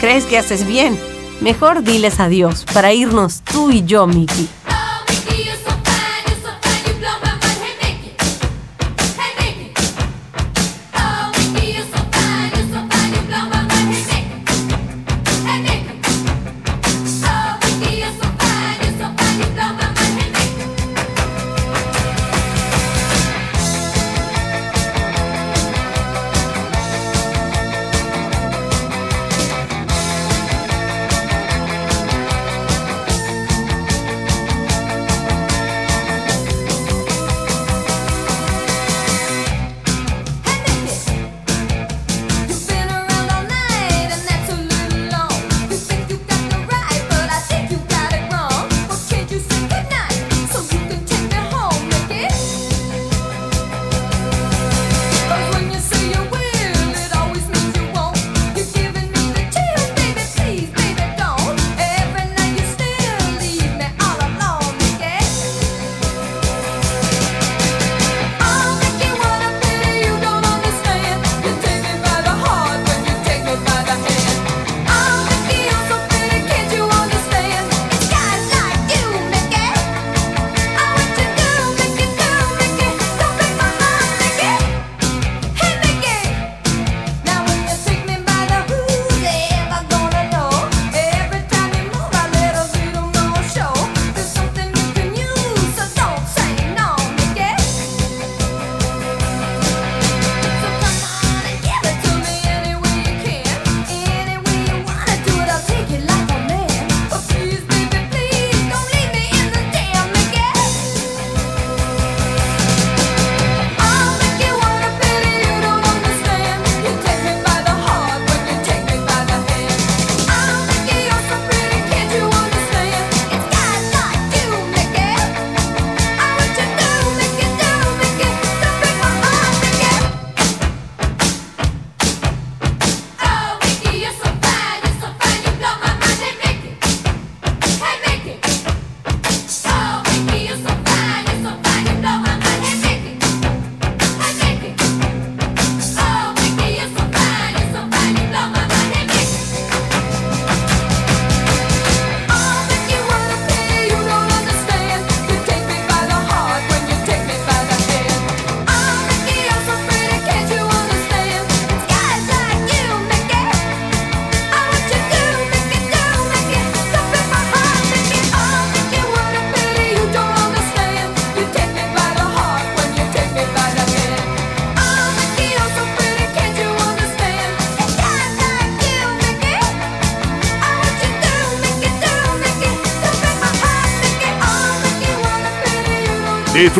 ¿Crees que haces bien? Mejor diles adiós para irnos tú y yo, Miki.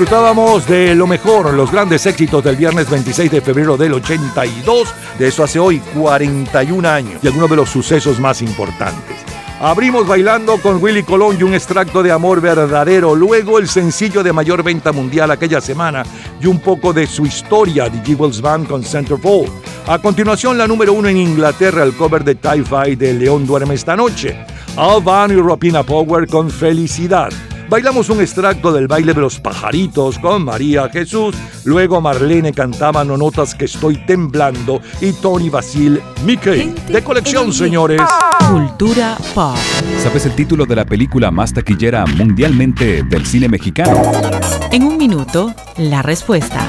Disfrutábamos de lo mejor, los grandes éxitos del viernes 26 de febrero del 82, de eso hace hoy 41 años, y algunos de los sucesos más importantes. Abrimos bailando con Willy Colón y un extracto de amor verdadero, luego el sencillo de mayor venta mundial aquella semana y un poco de su historia, The Jewels Band con Centerfold. A continuación, la número uno en Inglaterra, el cover de Tie-Fi de León Duerme esta noche. Alban y Ropina Power con Felicidad. Bailamos un extracto del baile de los pajaritos con María Jesús. Luego Marlene cantaba No notas que estoy temblando y Tony Basil Mickey. De colección, señores. Cultura pop. ¿Sabes el título de la película más taquillera mundialmente del cine mexicano? En un minuto, la respuesta.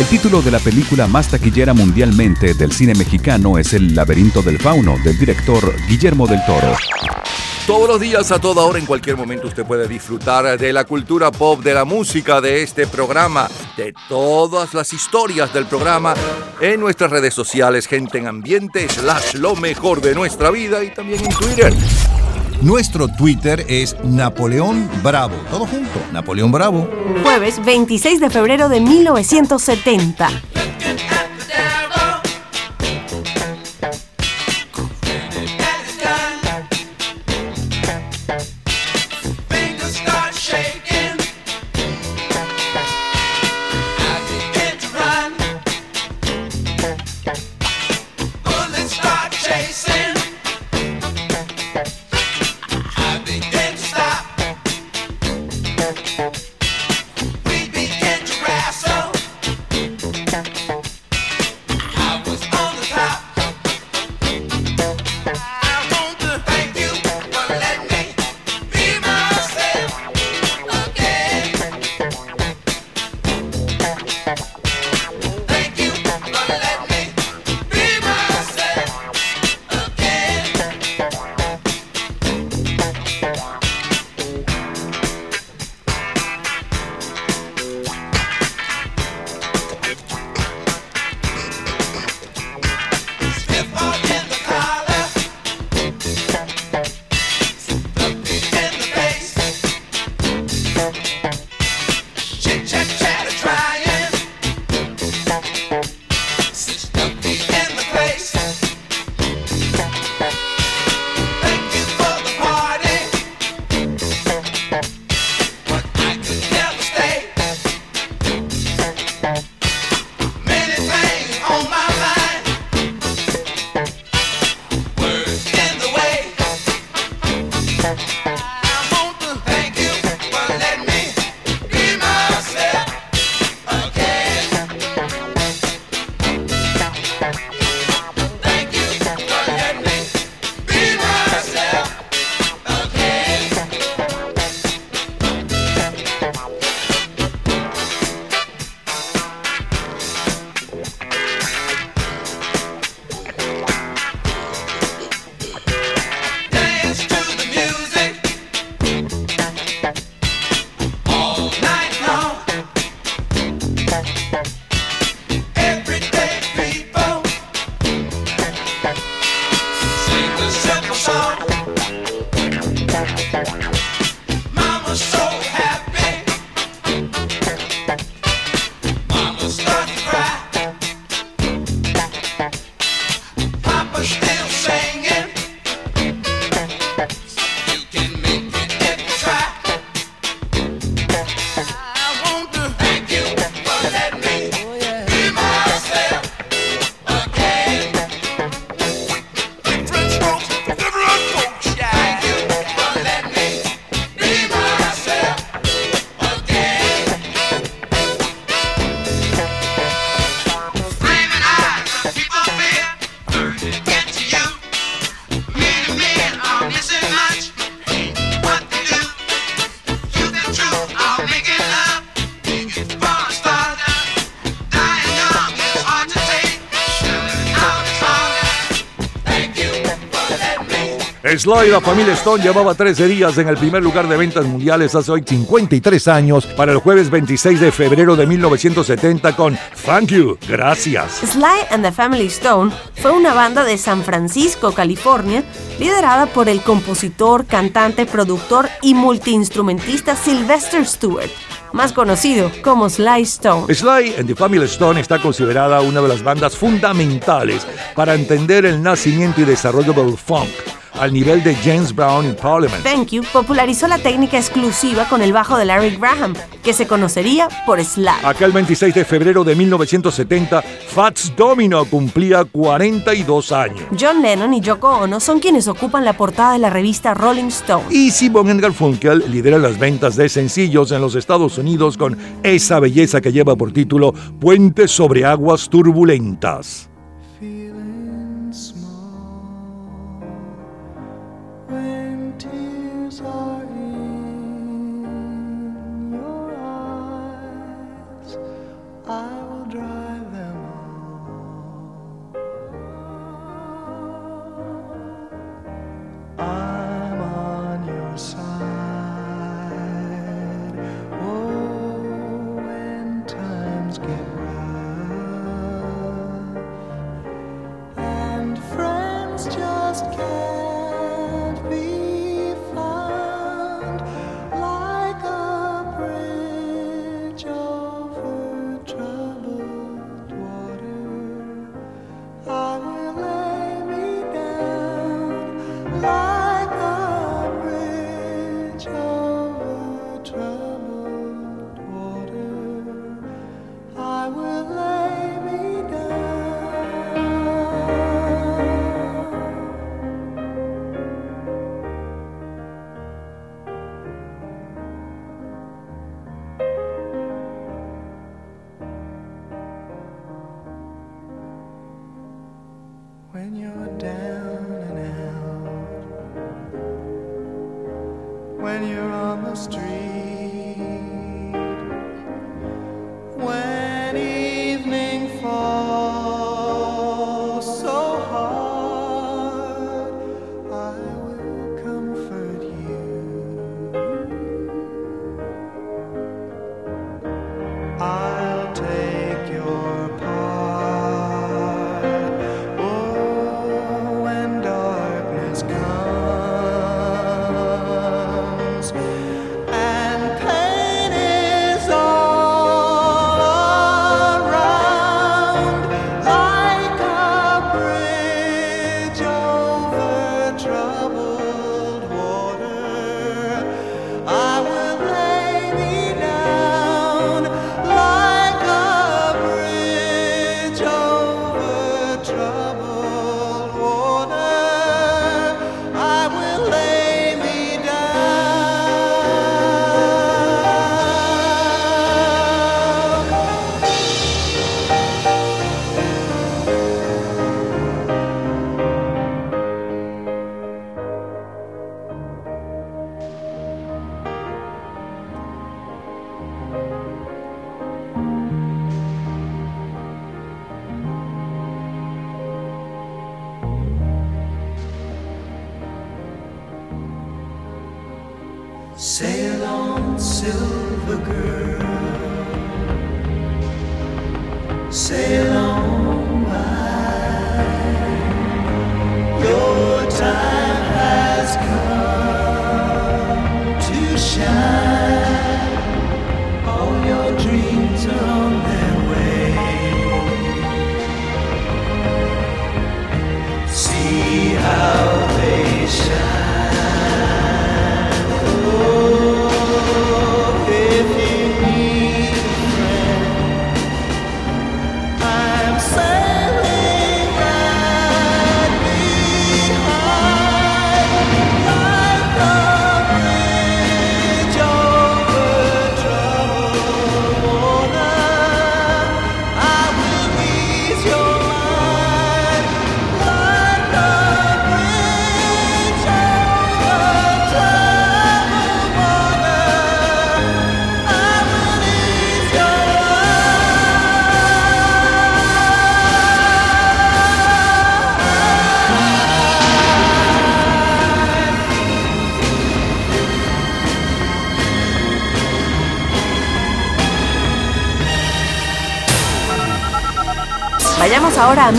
El título de la película más taquillera mundialmente del cine mexicano es El laberinto del fauno, del director Guillermo del Toro. Todos los días, a toda hora, en cualquier momento, usted puede disfrutar de la cultura pop, de la música, de este programa, de todas las historias del programa en nuestras redes sociales, gente en ambiente, slash lo mejor de nuestra vida y también en Twitter. Nuestro Twitter es Napoleón Bravo. Todo junto, Napoleón Bravo. Jueves 26 de febrero de 1970. Sly y la familia Stone llevaba 13 días en el primer lugar de ventas mundiales hace hoy 53 años para el jueves 26 de febrero de 1970 con Thank You, gracias. Sly and the Family Stone fue una banda de San Francisco, California, liderada por el compositor, cantante, productor y multiinstrumentista Sylvester Stewart, más conocido como Sly Stone. Sly and the Family Stone está considerada una de las bandas fundamentales para entender el nacimiento y desarrollo del funk al nivel de James Brown en Parliament. Thank You popularizó la técnica exclusiva con el bajo de Larry Graham, que se conocería por Slap. Aquel 26 de febrero de 1970, Fats Domino cumplía 42 años. John Lennon y Yoko Ono son quienes ocupan la portada de la revista Rolling Stone. Y Simon Garfunkel lidera las ventas de sencillos en los Estados Unidos con esa belleza que lleva por título Puentes sobre aguas turbulentas. Say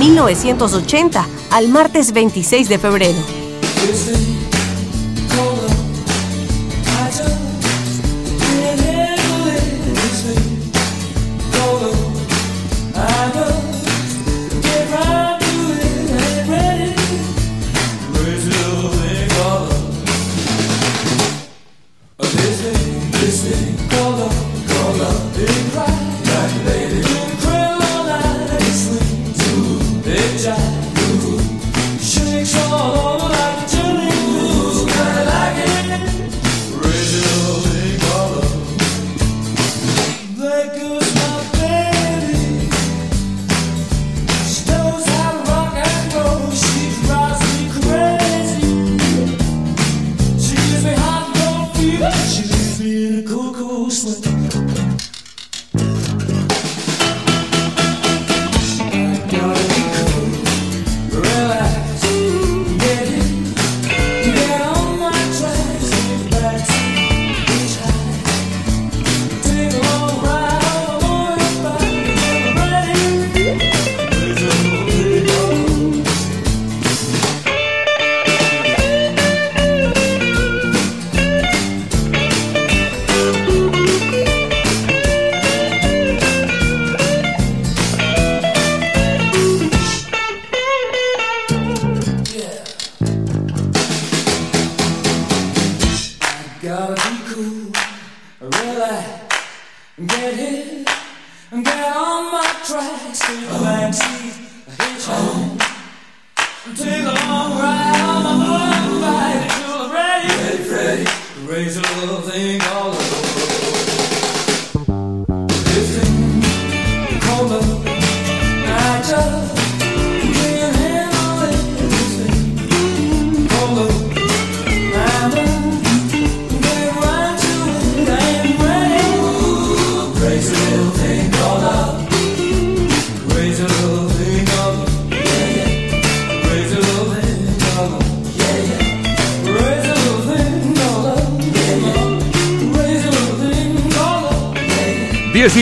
1980 al martes 26 de febrero.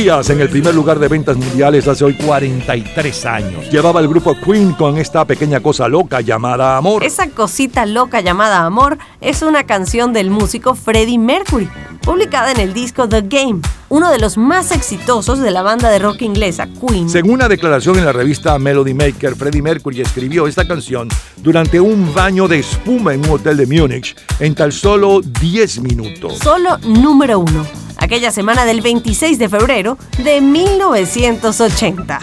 en el primer lugar de ventas mundiales hace hoy 43 años. Llevaba el grupo Queen con esta pequeña cosa loca llamada Amor. Esa cosita loca llamada Amor es una canción del músico Freddie Mercury, publicada en el disco The Game, uno de los más exitosos de la banda de rock inglesa Queen. Según una declaración en la revista Melody Maker, Freddie Mercury escribió esta canción durante un baño de espuma en un hotel de Múnich en tan solo 10 minutos. Solo número uno aquella semana del 26 de febrero de 1980.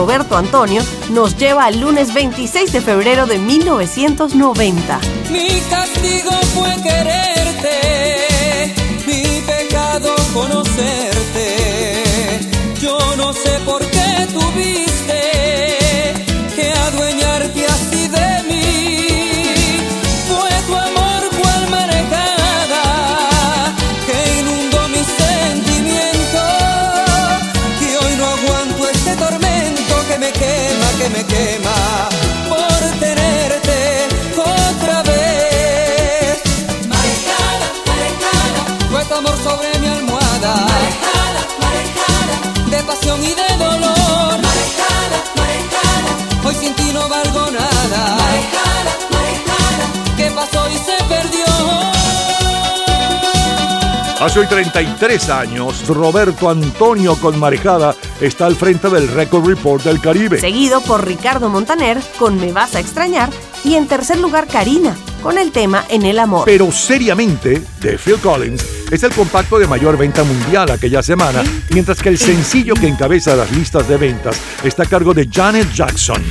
Roberto Antonio nos lleva al lunes 26 de febrero de 1990. Mi castigo fue quererte, mi pecado conocerte. Pasión y de dolor. Marejada, marejada, hoy sin ti no valgo nada. Marejada, marejada, ¿qué pasó y se perdió? Hace hoy 33 años, Roberto Antonio con Marejada está al frente del Record Report del Caribe. Seguido por Ricardo Montaner con Me vas a extrañar y en tercer lugar Karina con el tema En el amor. Pero seriamente, de Phil Collins, es el compacto de mayor venta mundial aquella semana, mientras que el sencillo que encabeza las listas de ventas está a cargo de Janet Jackson.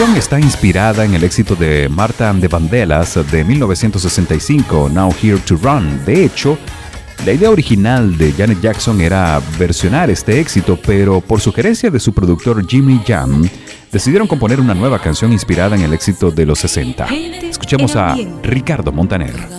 Evasión está inspirada en el éxito de Marta and the Vandellas de 1965, Now Here to Run. De hecho, la idea original de Janet Jackson era versionar este éxito, pero por sugerencia de su productor Jimmy Jam, decidieron componer una nueva canción inspirada en el éxito de los 60. Escuchemos a Ricardo Montaner.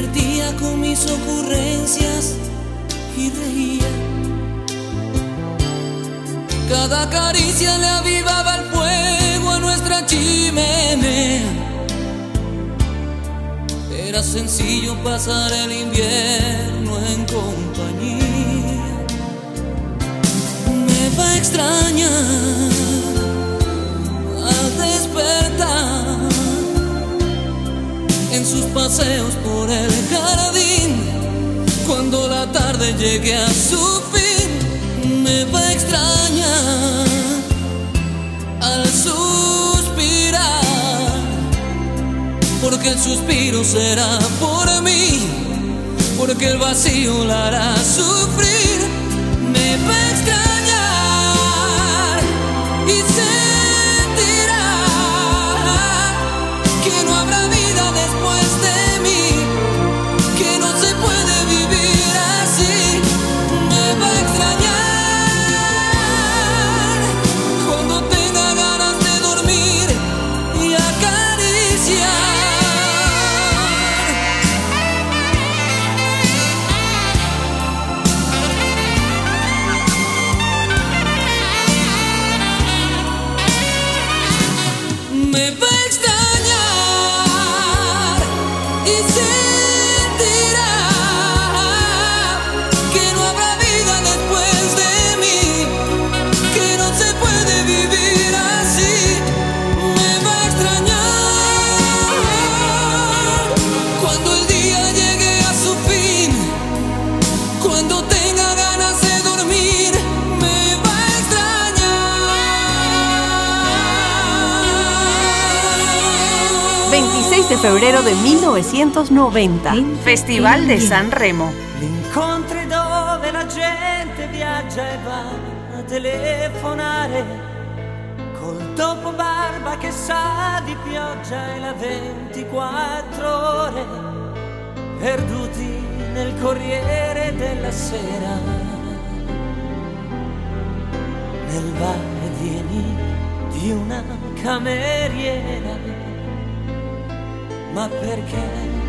Divertía con mis ocurrencias y reía. Cada caricia le avivaba el fuego a nuestra chimenea. Era sencillo pasar el invierno en compañía. Me va a extrañar al despertar sus paseos por el jardín. Cuando la tarde llegue a su fin, me va a extrañar al suspirar. Porque el suspiro será por mí, porque el vacío la hará sufrir. Me va a extrañar y sentirá de febrero de 1990. Festival de San Remo. Incontri dove la gente viaggia e va a telefonare col dopo barba che sa di pioggia e la 24 ore perduti nel corriere della sera nel va e vieni di una cameriera ma perché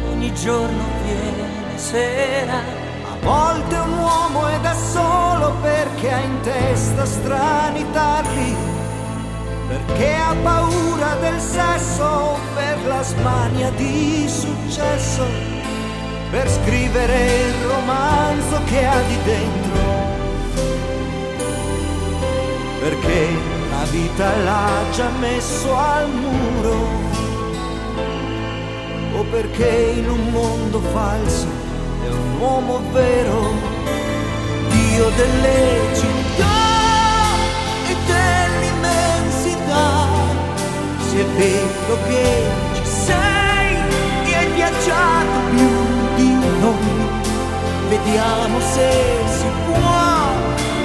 ogni giorno viene sera? A volte un uomo è da solo perché ha in testa strani tarli, perché ha paura del sesso per la smania di successo, per scrivere il romanzo che ha di dentro, perché la vita l'ha già messo al muro o perché in un mondo falso è un uomo vero, Dio delle città e dell'immensità. Se è vero che ci sei e hai viaggiato più di noi, vediamo se si può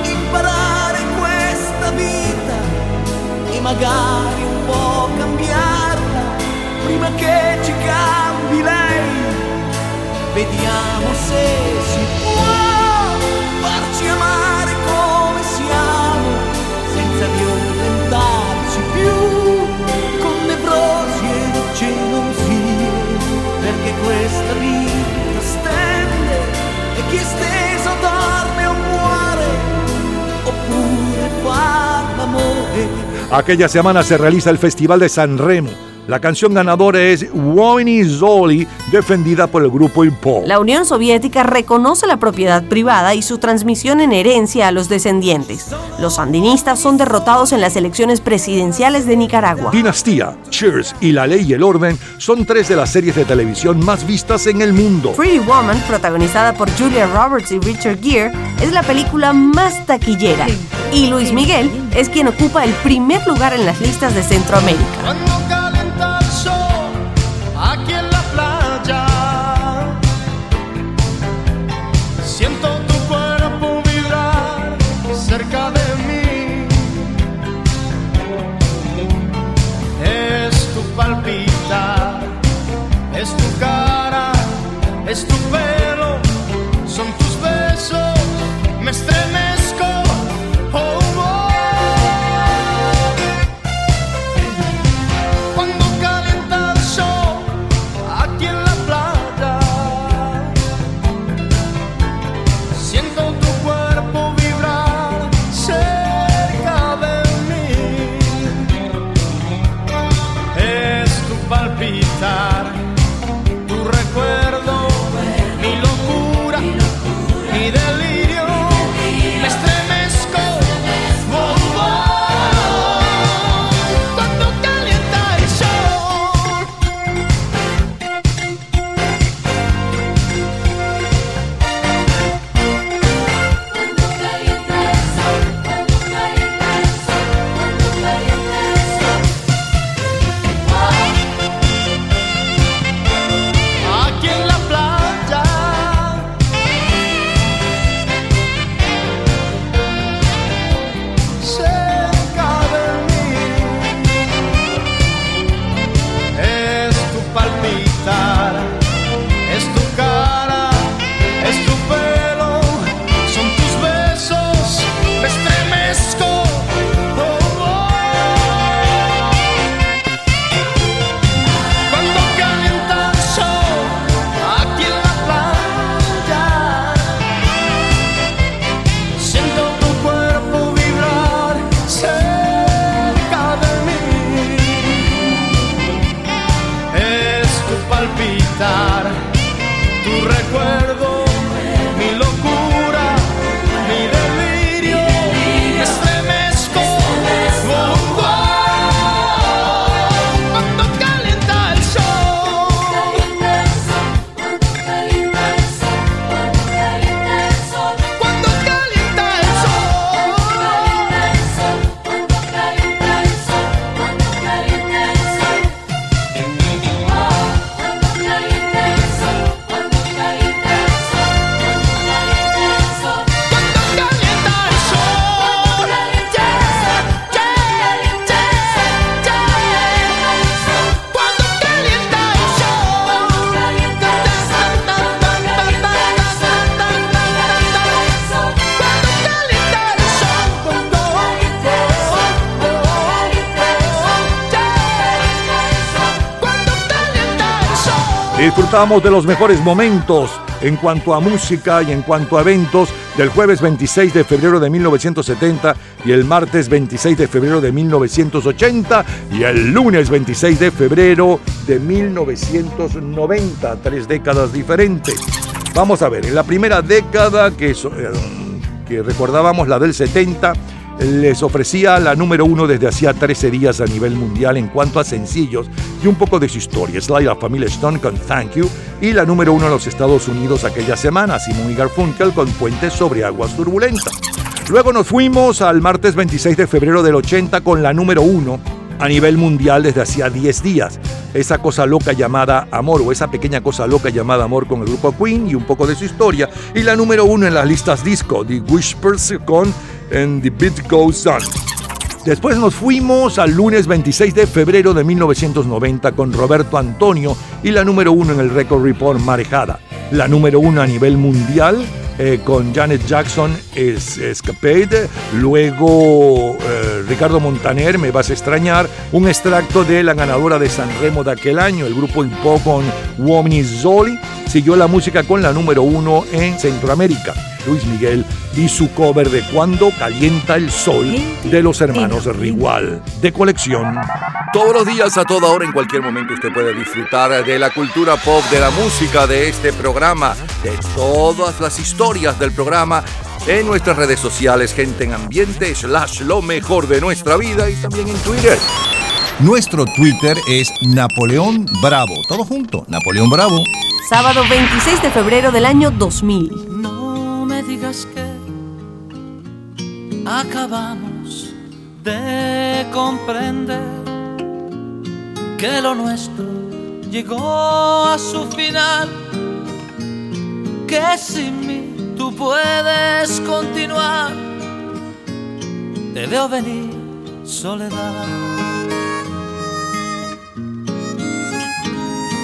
imparare questa vita e magari un po' cambiarla prima che ci cambi lei. Vediamo se si può farci amare come siamo, senza violentarci più con nevrosi e gelosie, perché questa vita stende e chi è steso dorme o muore, oppure fa l'amore. Aquella semana se realiza el Festival de San Remo. La canción ganadora es Wojny Zoli, defendida por el grupo Impol. La Unión Soviética reconoce la propiedad privada y su transmisión en herencia a los descendientes. Los sandinistas son derrotados en las elecciones presidenciales de Nicaragua. Dinastía, Cheers y La Ley y el Orden son tres de las series de televisión más vistas en el mundo. Pretty Woman, protagonizada por Julia Roberts y Richard Gere, es la película más taquillera. Y Luis Miguel es quien ocupa el primer lugar en las listas de Centroamérica. De los mejores momentos en cuanto a música y en cuanto a eventos del jueves 26 de febrero de 1970 y el martes 26 de febrero de 1980 y el lunes 26 de febrero de 1990, tres décadas diferentes. Vamos a ver, en la primera década que, eh, que recordábamos, la del 70, les ofrecía la número uno desde hacía 13 días a nivel mundial en cuanto a sencillos y un poco de su historia. Sly la familia Stone con Thank You y la número uno en los Estados Unidos aquella semana, Simon y Garfunkel con Puentes sobre Aguas Turbulentas. Luego nos fuimos al martes 26 de febrero del 80 con la número uno a nivel mundial desde hacía 10 días. Esa cosa loca llamada Amor o esa pequeña cosa loca llamada Amor con el grupo Queen y un poco de su historia. Y la número uno en las listas disco, The Whispers con And The Beat Goes On. Después nos fuimos al lunes 26 de febrero de 1990 con Roberto Antonio y la número uno en el Record Report Marejada. La número uno a nivel mundial eh, con Janet Jackson es Escapade. Luego eh, Ricardo Montaner, Me Vas a Extrañar. Un extracto de la ganadora de San Remo de aquel año, el grupo Impo con Uomini Zoli. Siguió la música con la número uno en Centroamérica. Luis Miguel y su cover de Cuando calienta el sol de los hermanos Rigual de colección. Todos los días, a toda hora, en cualquier momento, usted puede disfrutar de la cultura pop, de la música, de este programa, de todas las historias del programa en nuestras redes sociales, gente en ambiente, slash lo mejor de nuestra vida y también en Twitter. Nuestro Twitter es Napoleón Bravo. Todo junto, Napoleón Bravo. Sábado 26 de febrero del año 2000. No me digas que acabamos de comprender que lo nuestro llegó a su final, que sin mí tú puedes continuar. Te veo venir, soledad.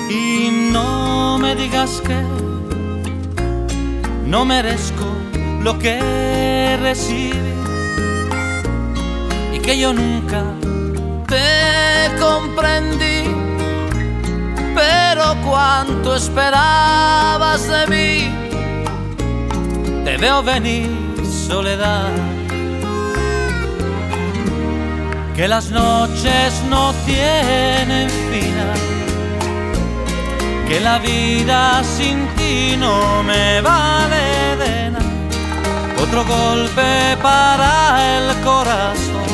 Y no me digas que no merezco lo que recibí y que yo nunca comprendí. Pero cuánto esperabas de mí, te veo venir, soledad. Que las noches no tienen final que la vida sin ti no me vale de nada. Otro golpe para el corazón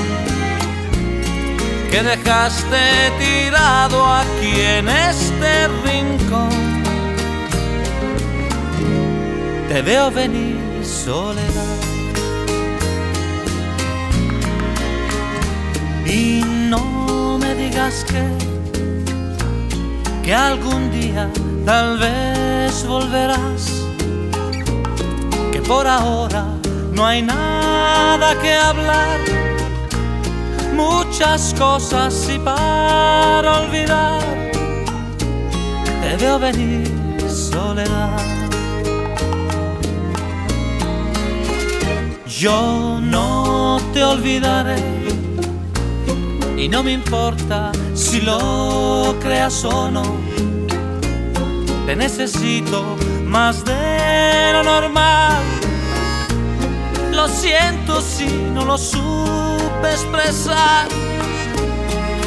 que dejaste tirado aquí en este rincón. Te veo venir soledad. Y no me digas que que algún día tal vez volverás, que por ahora no hay nada que hablar, muchas cosas y para olvidar, te veo venir soledad. Yo no te olvidaré y no me importa si lo creas o no. Te necesito más de lo normal. Lo siento si no lo supe expresar.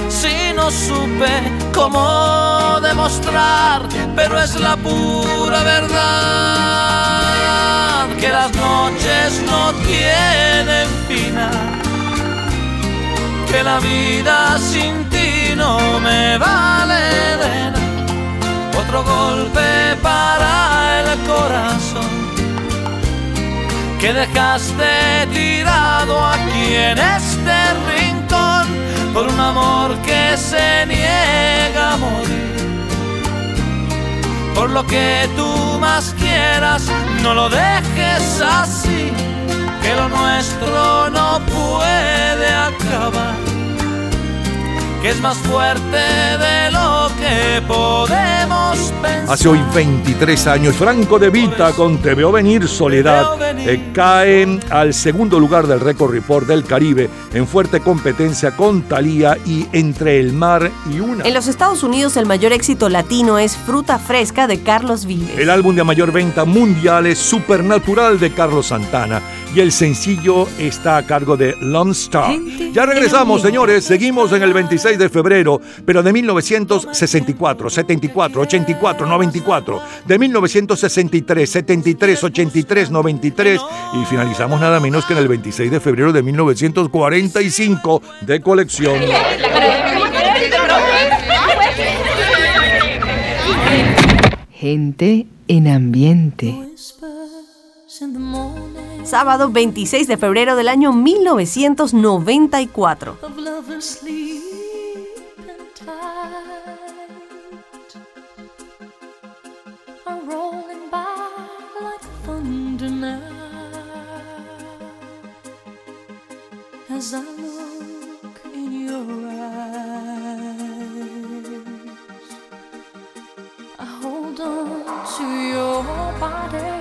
Si no supe cómo demostrar, pero es la pura verdad que las noches no tienen final que la vida sin ti no me vale de nada. Otro golpe para el corazón que dejaste tirado aquí en este rincón por un amor que se niega a morir. Por lo que tú más quieras, no lo dejes así que lo nuestro no puede acabar, que es más fuerte de lo que podemos pensar. Hace hoy 23 años, Franco de Vita con Te veo venir, Soledad, eh, cae al segundo lugar del Record Report del Caribe en fuerte competencia con Thalía y Entre el Mar y Una. En los Estados Unidos el mayor éxito latino es Fruta Fresca de Carlos Vives. El álbum de mayor venta mundial es Supernatural de Carlos Santana y el sencillo está a cargo de Lone Star. Ya regresamos, señores, seguimos en el 26 de febrero, pero de 1964, 74, 84, 94, de 1963, 73, 83, 93 y finalizamos nada menos que en el 26 de febrero de 1945 de colección. Gente en ambiente. Sábado 26 de febrero del año 1994. As I look in your eyes I hold on to your body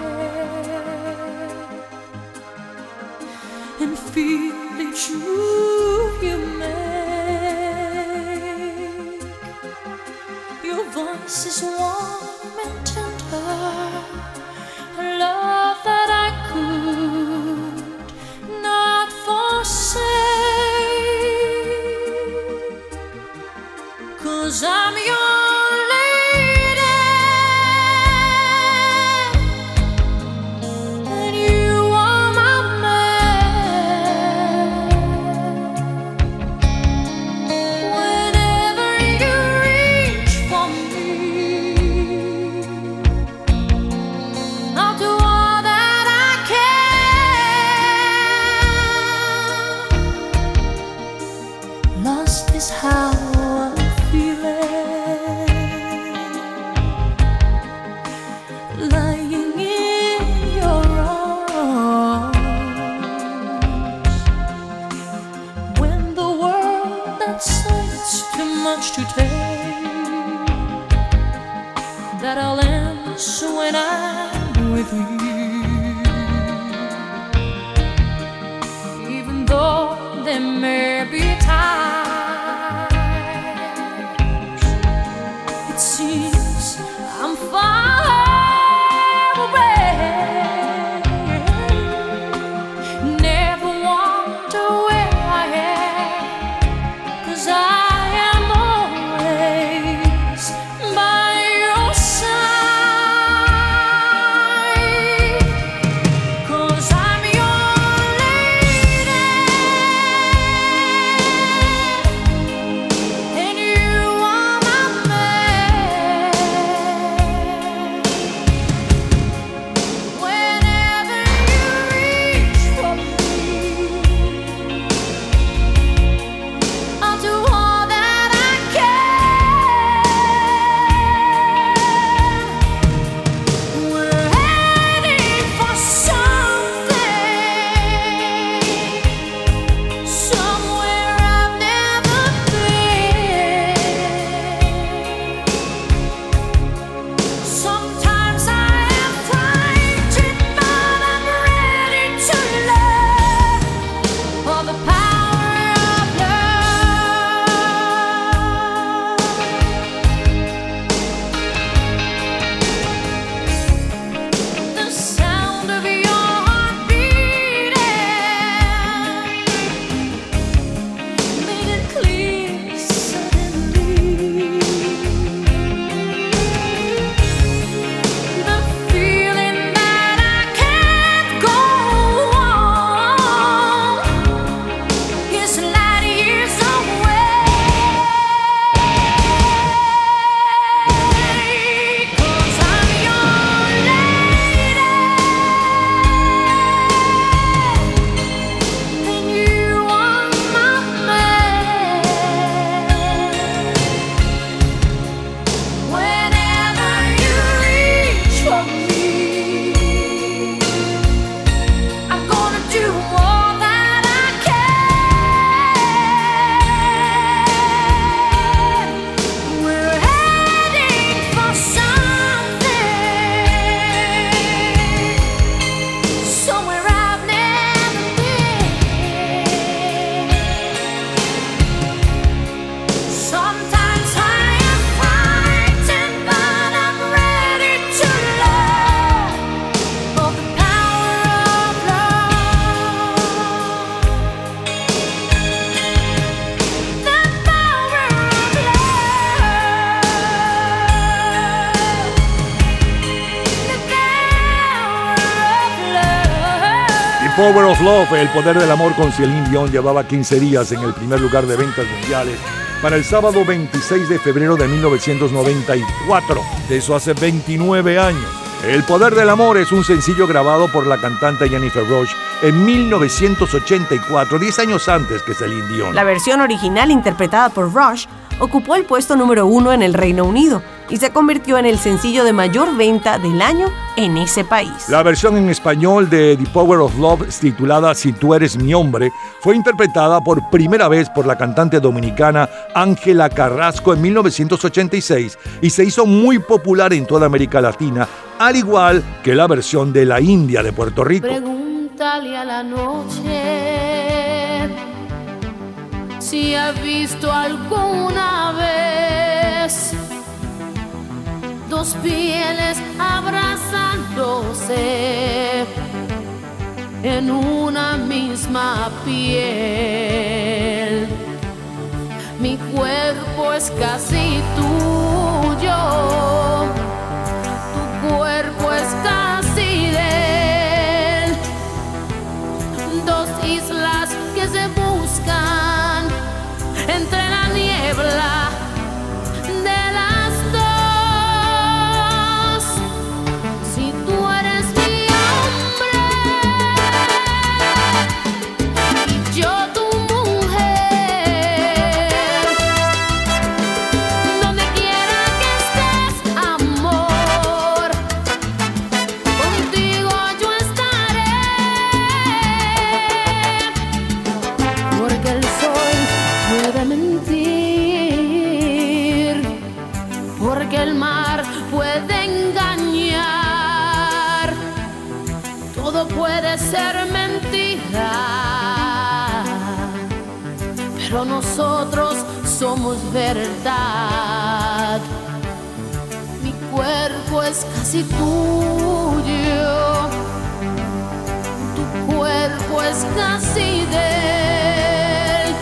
and feel each move you make. Your voice is warm El Poder del Amor con Celine Dion llevaba 15 días en el primer lugar de ventas mundiales para el sábado 26 de febrero de 1994. De eso hace 29 años. El Poder del Amor es un sencillo grabado por la cantante Jennifer Roche en 1984, 10 años antes que Celine Dion. La versión original interpretada por Rush ocupó el puesto número uno en el Reino Unido y se convirtió en el sencillo de mayor venta del año en ese país. La versión en español de The Power of Love, titulada Si tú eres mi hombre, fue interpretada por primera vez por la cantante dominicana Ángela Carrasco en 1986 y se hizo muy popular en toda América Latina, al igual que la versión de la India de Puerto Rico. Pregúntale a la noche si ha visto alguna vez dos pieles abrazándose en una misma piel. Mi cuerpo es casi tuyo, tu cuerpo es casi de él. Dos islas que se buscan entre la niebla somos verdad. Mi cuerpo es casi tuyo tu cuerpo es casi de.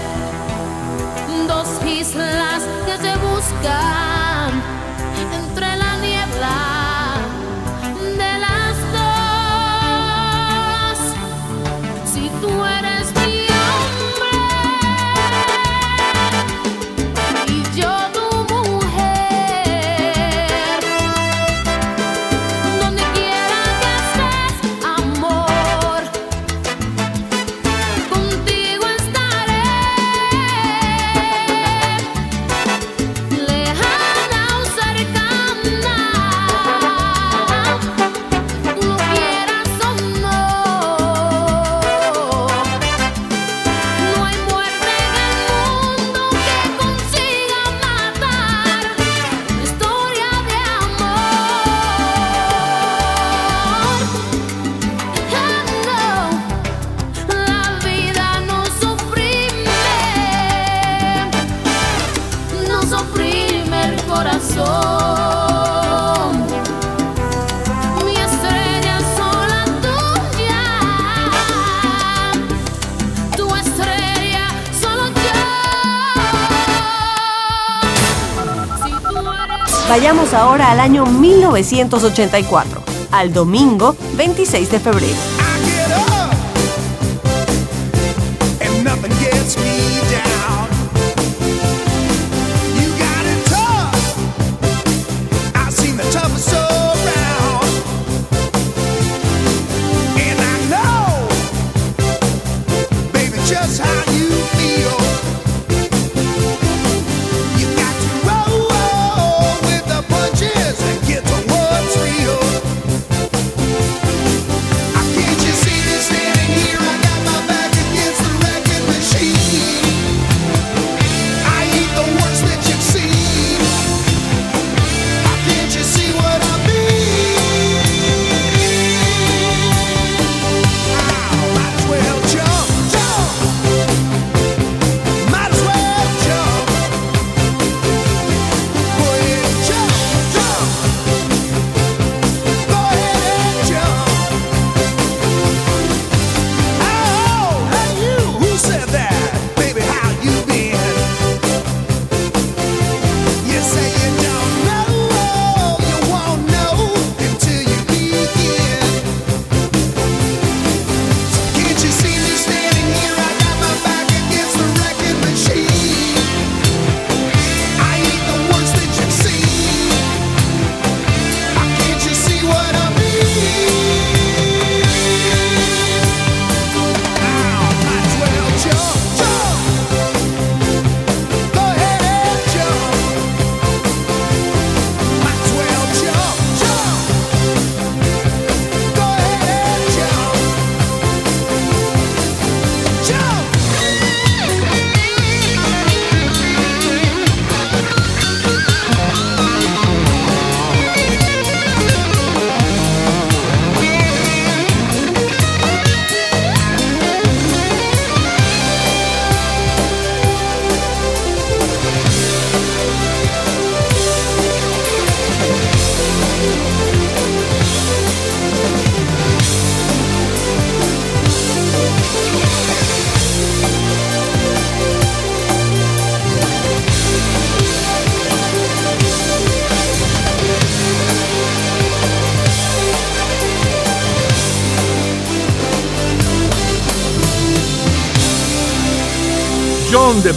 Dos islas que se buscan ahora al año 1984, al domingo 26 de febrero.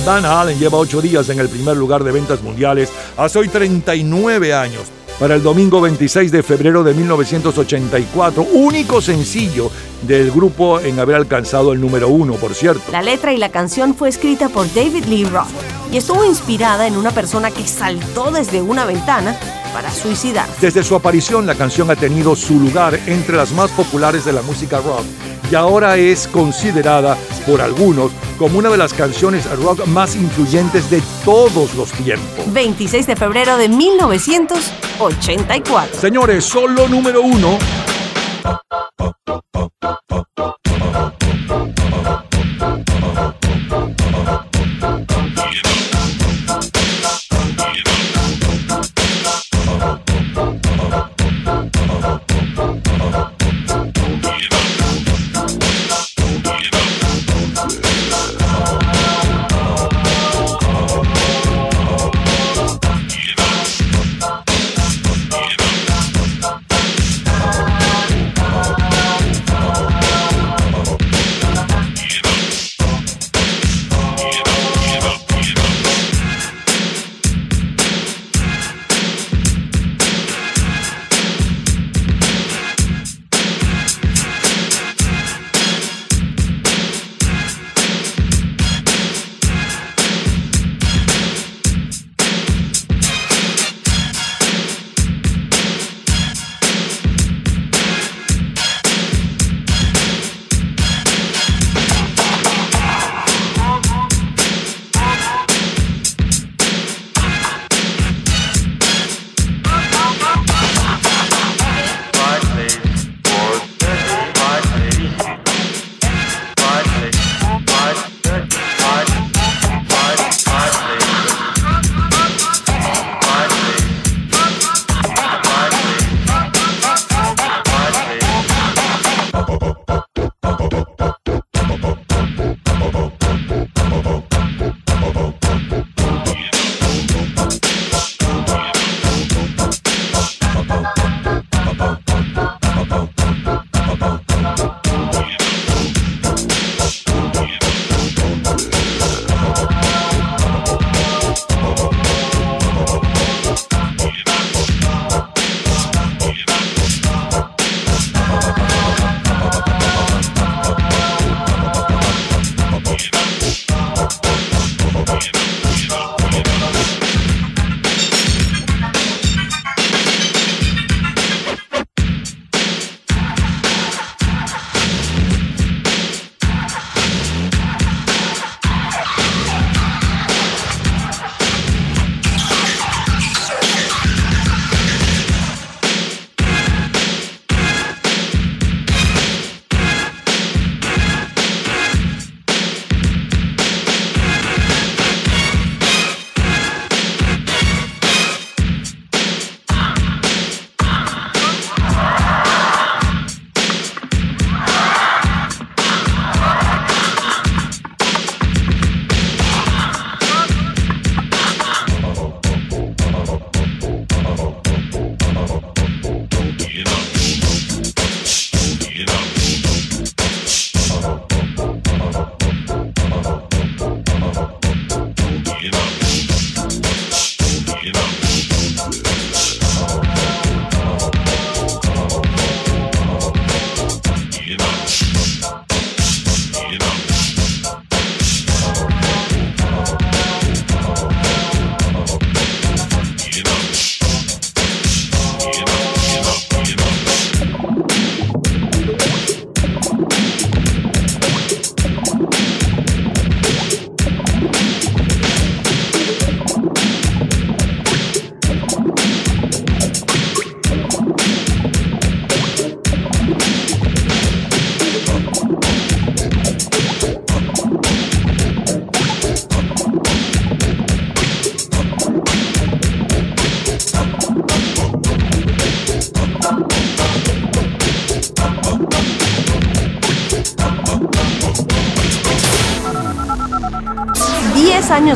Van Halen lleva ocho días en el primer lugar de ventas mundiales hace hoy 39 años. Para el domingo 26 de febrero de 1984, único sencillo del grupo en haber alcanzado el número uno, por cierto. La letra y la canción fue escrita por David Lee Roth y estuvo inspirada en una persona que saltó desde una ventana para suicidar. Desde su aparición, la canción ha tenido su lugar entre las más populares de la música rock y ahora es considerada por algunos como una de las canciones rock más influyentes de todos los tiempos. 26 de febrero de 1984. Señores, solo número uno.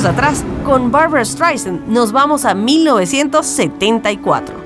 Atrás, con Barbara Streisand, nos vamos a 1974.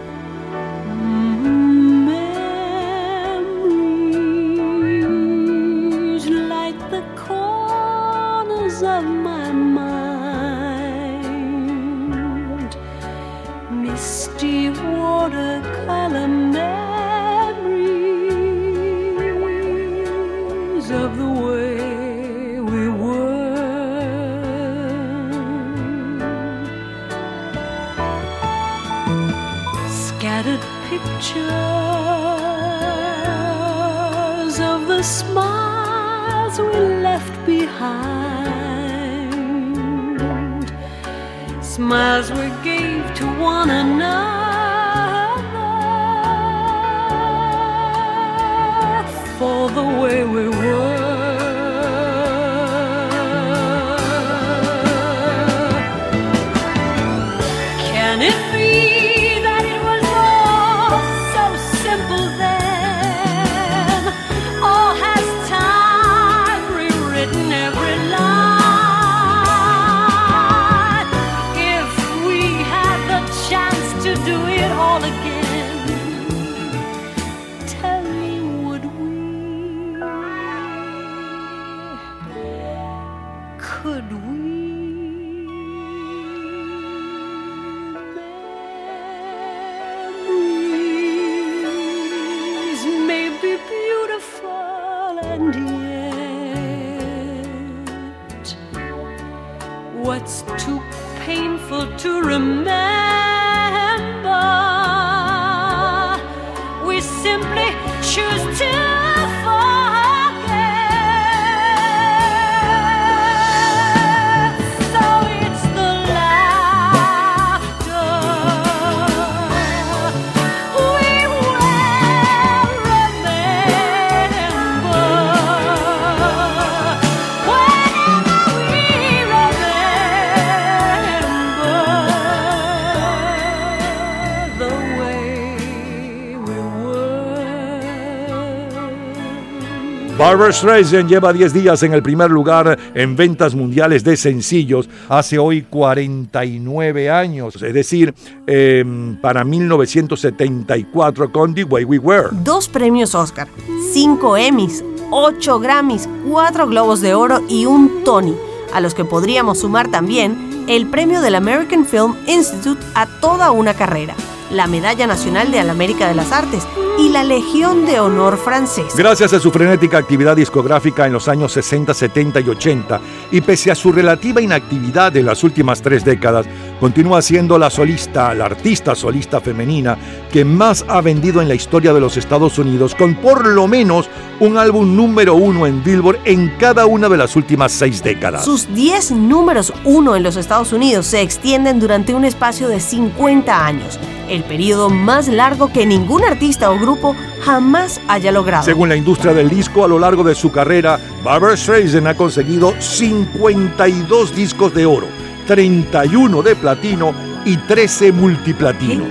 Barbara Streisand lleva 10 días en el primer lugar en ventas mundiales de sencillos hace hoy 49 años, es decir, eh, para 1974 con The Way We Were. Dos premios Oscar, cinco Emmys, ocho Grammys, cuatro Globos de Oro y un Tony, a los que podríamos sumar también el premio del American Film Institute a toda una carrera, la Medalla Nacional de la América de las Artes y la Legión de Honor francesa. Gracias a su frenética actividad discográfica en los años 60, 70 y 80, y pese a su relativa inactividad en las últimas tres décadas, continúa siendo la solista, la artista solista femenina que más ha vendido en la historia de los Estados Unidos, con por lo menos un álbum número uno en Billboard en cada una de las últimas seis décadas. Sus 10 números uno en los Estados Unidos se extienden durante un espacio de 50 años, el periodo más largo que ningún artista o grupo jamás haya logrado. Según la industria del disco, a lo largo de su carrera, Barbara Streisand ha conseguido 52 discos de oro, 31 de platino y 13 multiplatinos.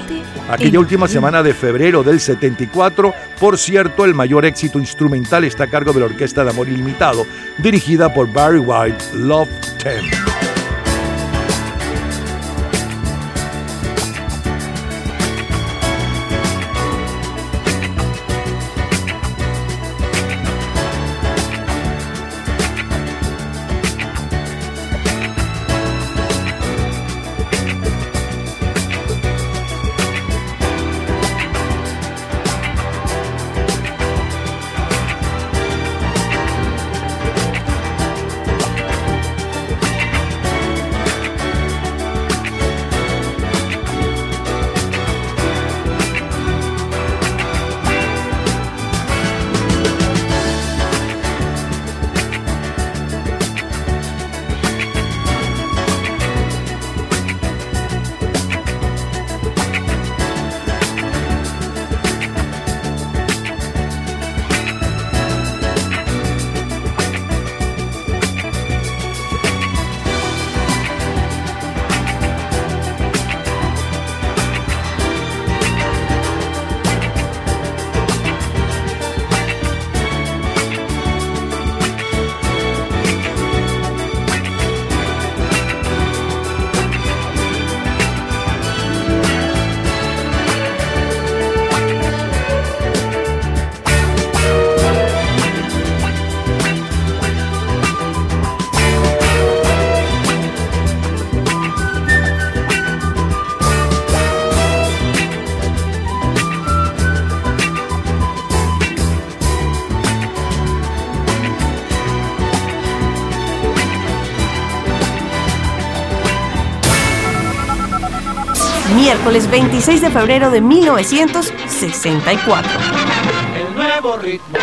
Aquella última semana de febrero del 74, por cierto, el mayor éxito instrumental está a cargo de la Orquesta de Amor Ilimitado, dirigida por Barry White, Love 10. Miércoles 26 de febrero de 1964. El nuevo ritmo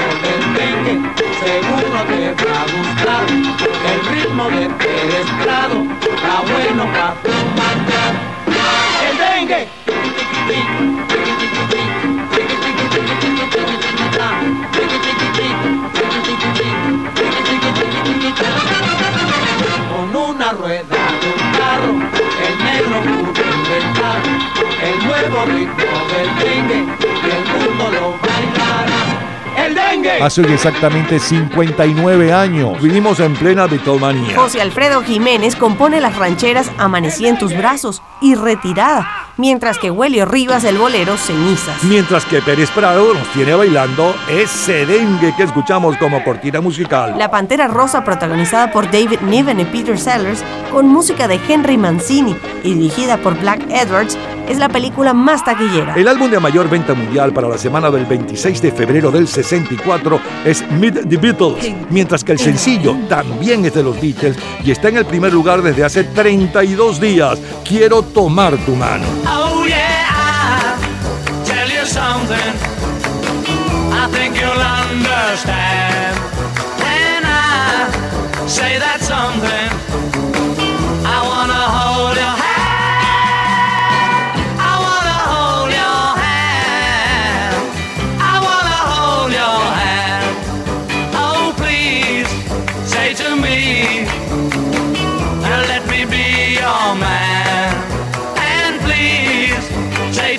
nuevo ritmo del dengue y el mundo lo bailará. El dengue. Hace hoy exactamente 59 años. Vivimos en plena Beatlemanía. José Alfredo Jiménez compone las rancheras Amanecí en tus brazos y Retirada, mientras que Huelio Rivas el bolero Cenizas. Mientras que Pérez Prado nos tiene bailando ese dengue que escuchamos como cortina musical. La Pantera Rosa, protagonizada por David Niven y Peter Sellers, con música de Henry Mancini y dirigida por Black Edwards, es la película más taquillera. El álbum de mayor venta mundial para la semana del 26 de febrero del 64 es Meet the Beatles, mientras que el sencillo también es de los Beatles y está en el primer lugar desde hace 32 días. Quiero tomar tu mano. Oh yeah, I'll tell you something. I think you'll understand when I say that something.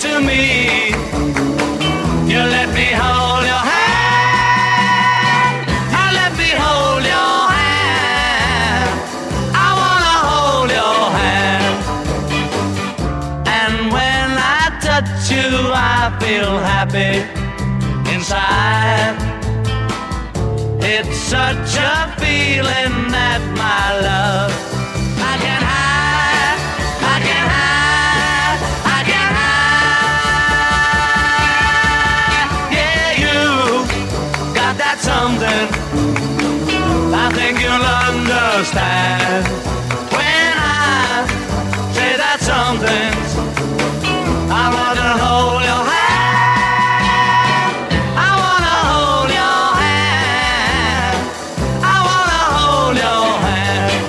To me, you let me hold your hand. Now let me hold your hand. I wanna hold your hand. And when I touch you, I feel happy inside. It's such a feeling that my love something. I think you'll understand when I say that something. I wanna hold your hand. I wanna hold your hand. I wanna hold your hand.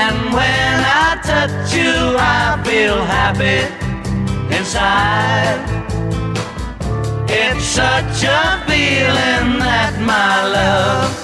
And when I touch you, I feel happy inside. Such a feeling that my love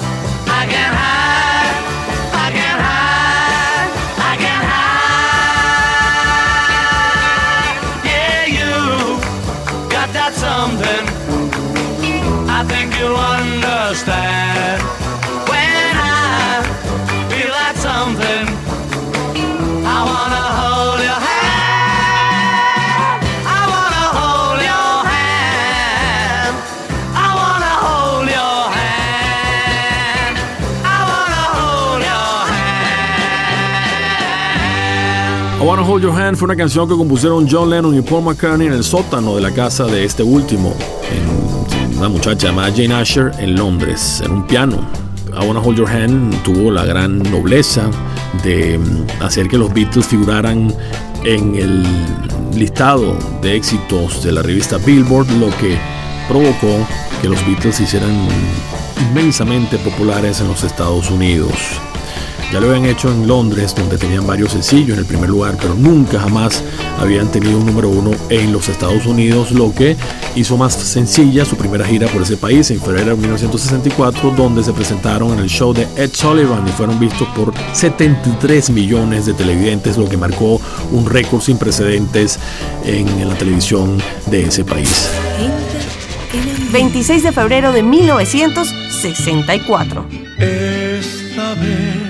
Hold Your Hand fue una canción que compusieron John Lennon y Paul McCartney en el sótano de la casa de este último, una muchacha llamada Jane Asher en Londres, en un piano. I Wanna Hold Your Hand tuvo la gran nobleza de mm, hacer que los Beatles figuraran en el listado de éxitos de la revista Billboard, lo que provocó que los Beatles se hicieran inmensamente populares en los Estados Unidos. Ya lo habían hecho en Londres, donde tenían varios sencillos en el primer lugar, pero nunca jamás habían tenido un número uno en los Estados Unidos, lo que hizo más sencilla su primera gira por ese país en febrero de 1964, donde se presentaron en el show de Ed Sullivan y fueron vistos por 73 millones de televidentes, lo que marcó un récord sin precedentes en la televisión de ese país. 26 de febrero de 1964. Esta vez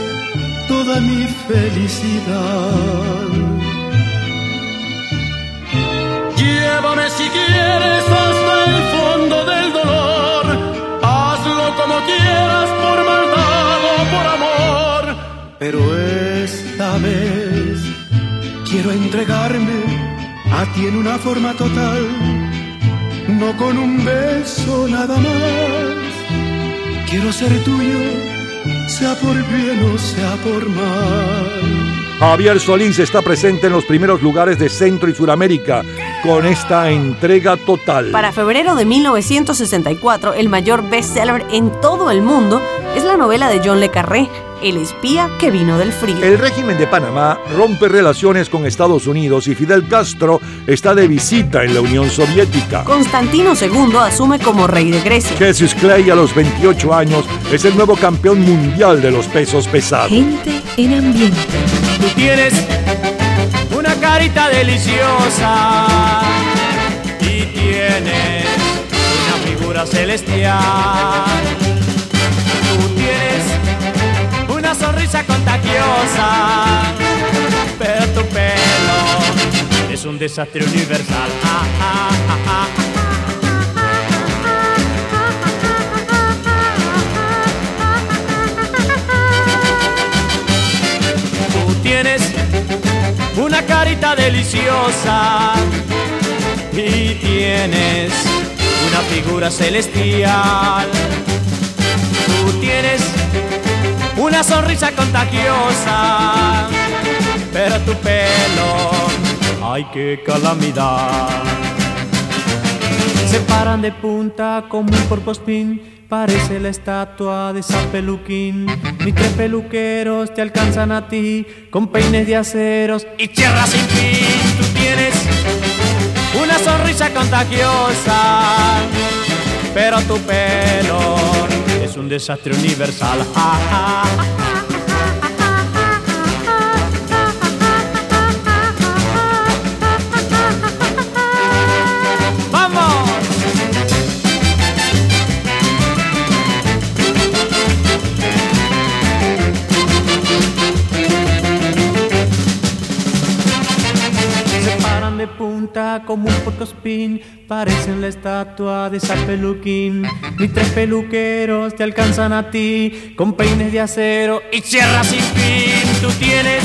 toda mi felicidad. si quieres hasta el fondo del dolor. Hazlo como quieras, por maldad o por amor. Pero esta vez quiero entregarme a ti en una forma total, no con un beso nada más. Quiero ser tuyo, sea por bien o sea por mal. Javier Solís está presente en los primeros lugares de Centro y Suramérica con esta entrega total. Para febrero de 1964, el mayor bestseller en todo el mundo es la novela de John Le Carré, El espía que vino del frío. El régimen de Panamá rompe relaciones con Estados Unidos y Fidel Castro está de visita en la Unión Soviética. Constantino II asume como rey de Grecia. Jesus Clay a los 28 años es el nuevo campeón mundial de los pesos pesados. Gente en ambiente. Tú tienes una carita deliciosa y tienes una figura celestial. Tú tienes una sonrisa contagiosa, pero tu pelo es un desastre universal. Ah, ah, ah, tienes una carita deliciosa y tienes una figura celestial. Tú tienes una sonrisa contagiosa, pero tu pelo, ay qué calamidad. Se paran de punta como un porcospín, parece la estatua de San Peluquín. Mis tres peluqueros te alcanzan a ti con peines de aceros y tierra sin fin. Tú tienes una sonrisa contagiosa, pero tu pelo es un desastre universal. Parecen la estatua de San Peluquín. Mis tres peluqueros te alcanzan a ti con peines de acero y sierras sin fin. Tú tienes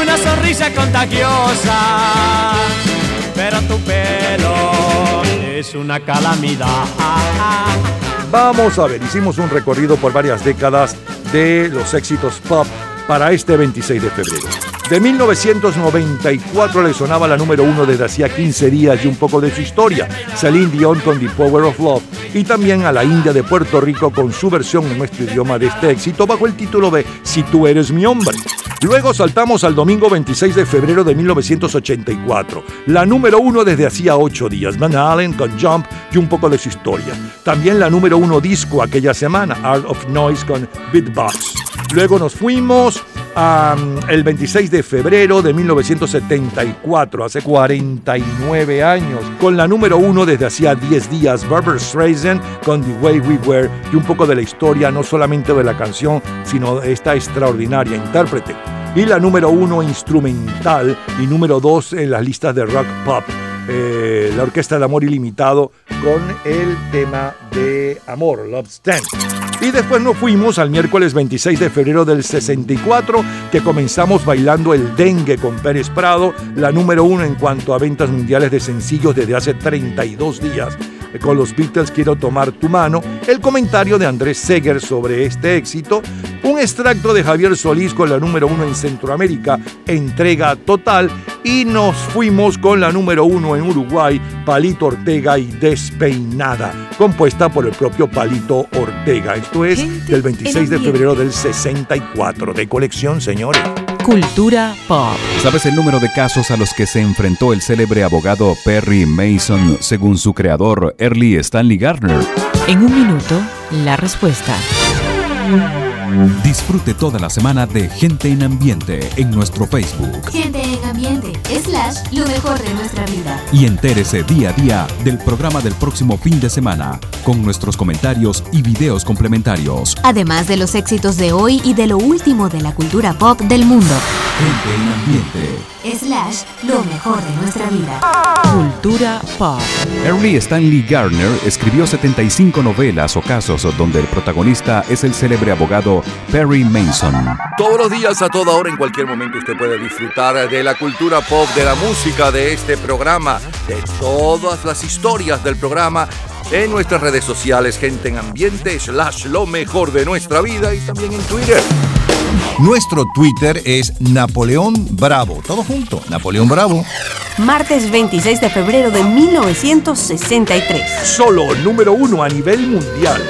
una sonrisa contagiosa, pero tu pelo es una calamidad. Vamos a ver, hicimos un recorrido por varias décadas de los éxitos pop para este 26 de febrero. De 1994 le sonaba la número uno desde hacía 15 días y un poco de su historia, Celine Dion con The Power of Love, y también a la India de Puerto Rico con su versión en nuestro idioma de este éxito bajo el título de Si tú eres mi hombre. Luego saltamos al domingo 26 de febrero de 1984, la número uno desde hacía 8 días, Van Allen con Jump y un poco de su historia. También la número uno disco aquella semana, Art of Noise con Beatbox. Luego nos fuimos el 26 de febrero de 1974, hace 49 años, con la número uno desde hacía 10 días, Barbara Streisand con The Way We Were y un poco de la historia, no solamente de la canción, sino de esta extraordinaria intérprete. Y la número uno instrumental y número dos en las listas de rock pop, eh, la Orquesta de Amor Ilimitado con el tema de Amor, Love Stand. Y después nos fuimos al miércoles 26 de febrero del 64, que comenzamos bailando el dengue con Pérez Prado, la número uno en cuanto a ventas mundiales de sencillos desde hace 32 días. Con los Beatles quiero tomar tu mano, el comentario de Andrés Seger sobre este éxito, un extracto de Javier Solís con la número uno en Centroamérica, entrega total, y nos fuimos con la número uno en Uruguay, Palito Ortega y Despeinada, compuesta por el propio Palito Ortega. Esto es del 26 de febrero del 64, de colección, señores. Cultura pop. ¿Sabes el número de casos a los que se enfrentó el célebre abogado Perry Mason según su creador Early Stanley Gardner? En un minuto, la respuesta. Disfrute toda la semana de Gente en Ambiente en nuestro Facebook Gente en ambiente, slash, lo mejor de nuestra vida. y entérese día a día del programa del próximo fin de semana con nuestros comentarios y videos complementarios. Además de los éxitos de hoy y de lo último de la cultura pop del mundo. Gente en Ambiente. Slash, lo mejor de nuestra vida. Cultura pop. Early Stanley Garner escribió 75 novelas o casos donde el protagonista es el célebre abogado Perry Mason. Todos los días, a toda hora, en cualquier momento, usted puede disfrutar de la cultura pop, de la música, de este programa, de todas las historias del programa en nuestras redes sociales, gente en ambiente, slash lo mejor de nuestra vida y también en Twitter. Nuestro Twitter es Napoleón Bravo. Todo junto, Napoleón Bravo. Martes 26 de febrero de 1963. Solo número uno a nivel mundial.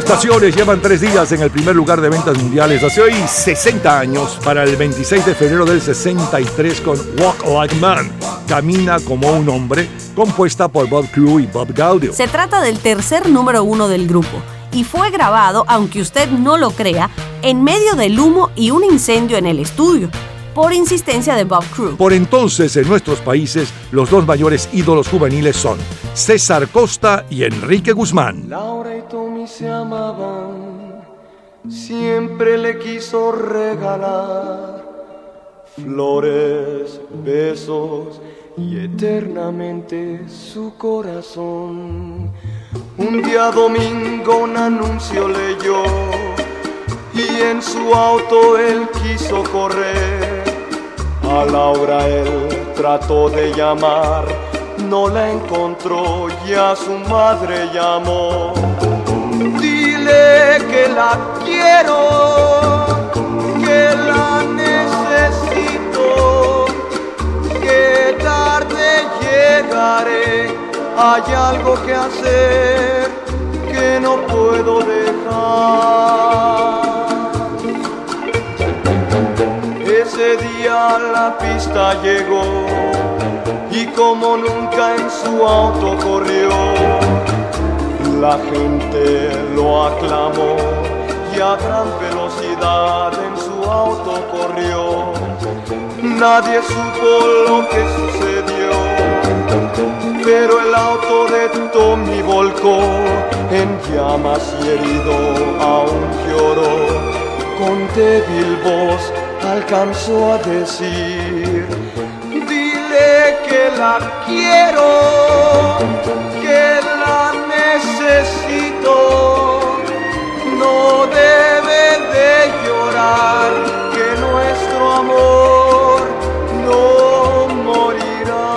Estaciones llevan tres días en el primer lugar de ventas mundiales. Hace hoy 60 años, para el 26 de febrero del 63 con Walk Like Man, Camina como un hombre, compuesta por Bob Crew y Bob Gaudio. Se trata del tercer número uno del grupo y fue grabado, aunque usted no lo crea, en medio del humo y un incendio en el estudio, por insistencia de Bob Crew. Por entonces, en nuestros países, los dos mayores ídolos juveniles son César Costa y Enrique Guzmán. Laura y Tommy se amaban, siempre le quiso regalar flores, besos y eternamente su corazón. Un día domingo un anuncio leyó y en su auto él quiso correr. A Laura él trató de llamar, no la encontró y a su madre llamó. Dile que la quiero, que la necesito, que tarde llegaré. Hay algo que hacer que no puedo dejar. Ese día la pista llegó y como nunca en su auto corrió, la gente lo aclamó y a gran velocidad en su auto corrió. Nadie supo lo que sucedió, pero el auto de Tommy volcó en llamas y herido aún lloró. Con débil voz alcanzó a decir, dile que la quiero, que la necesito, no debe de llorar, que nuestro amor no morirá.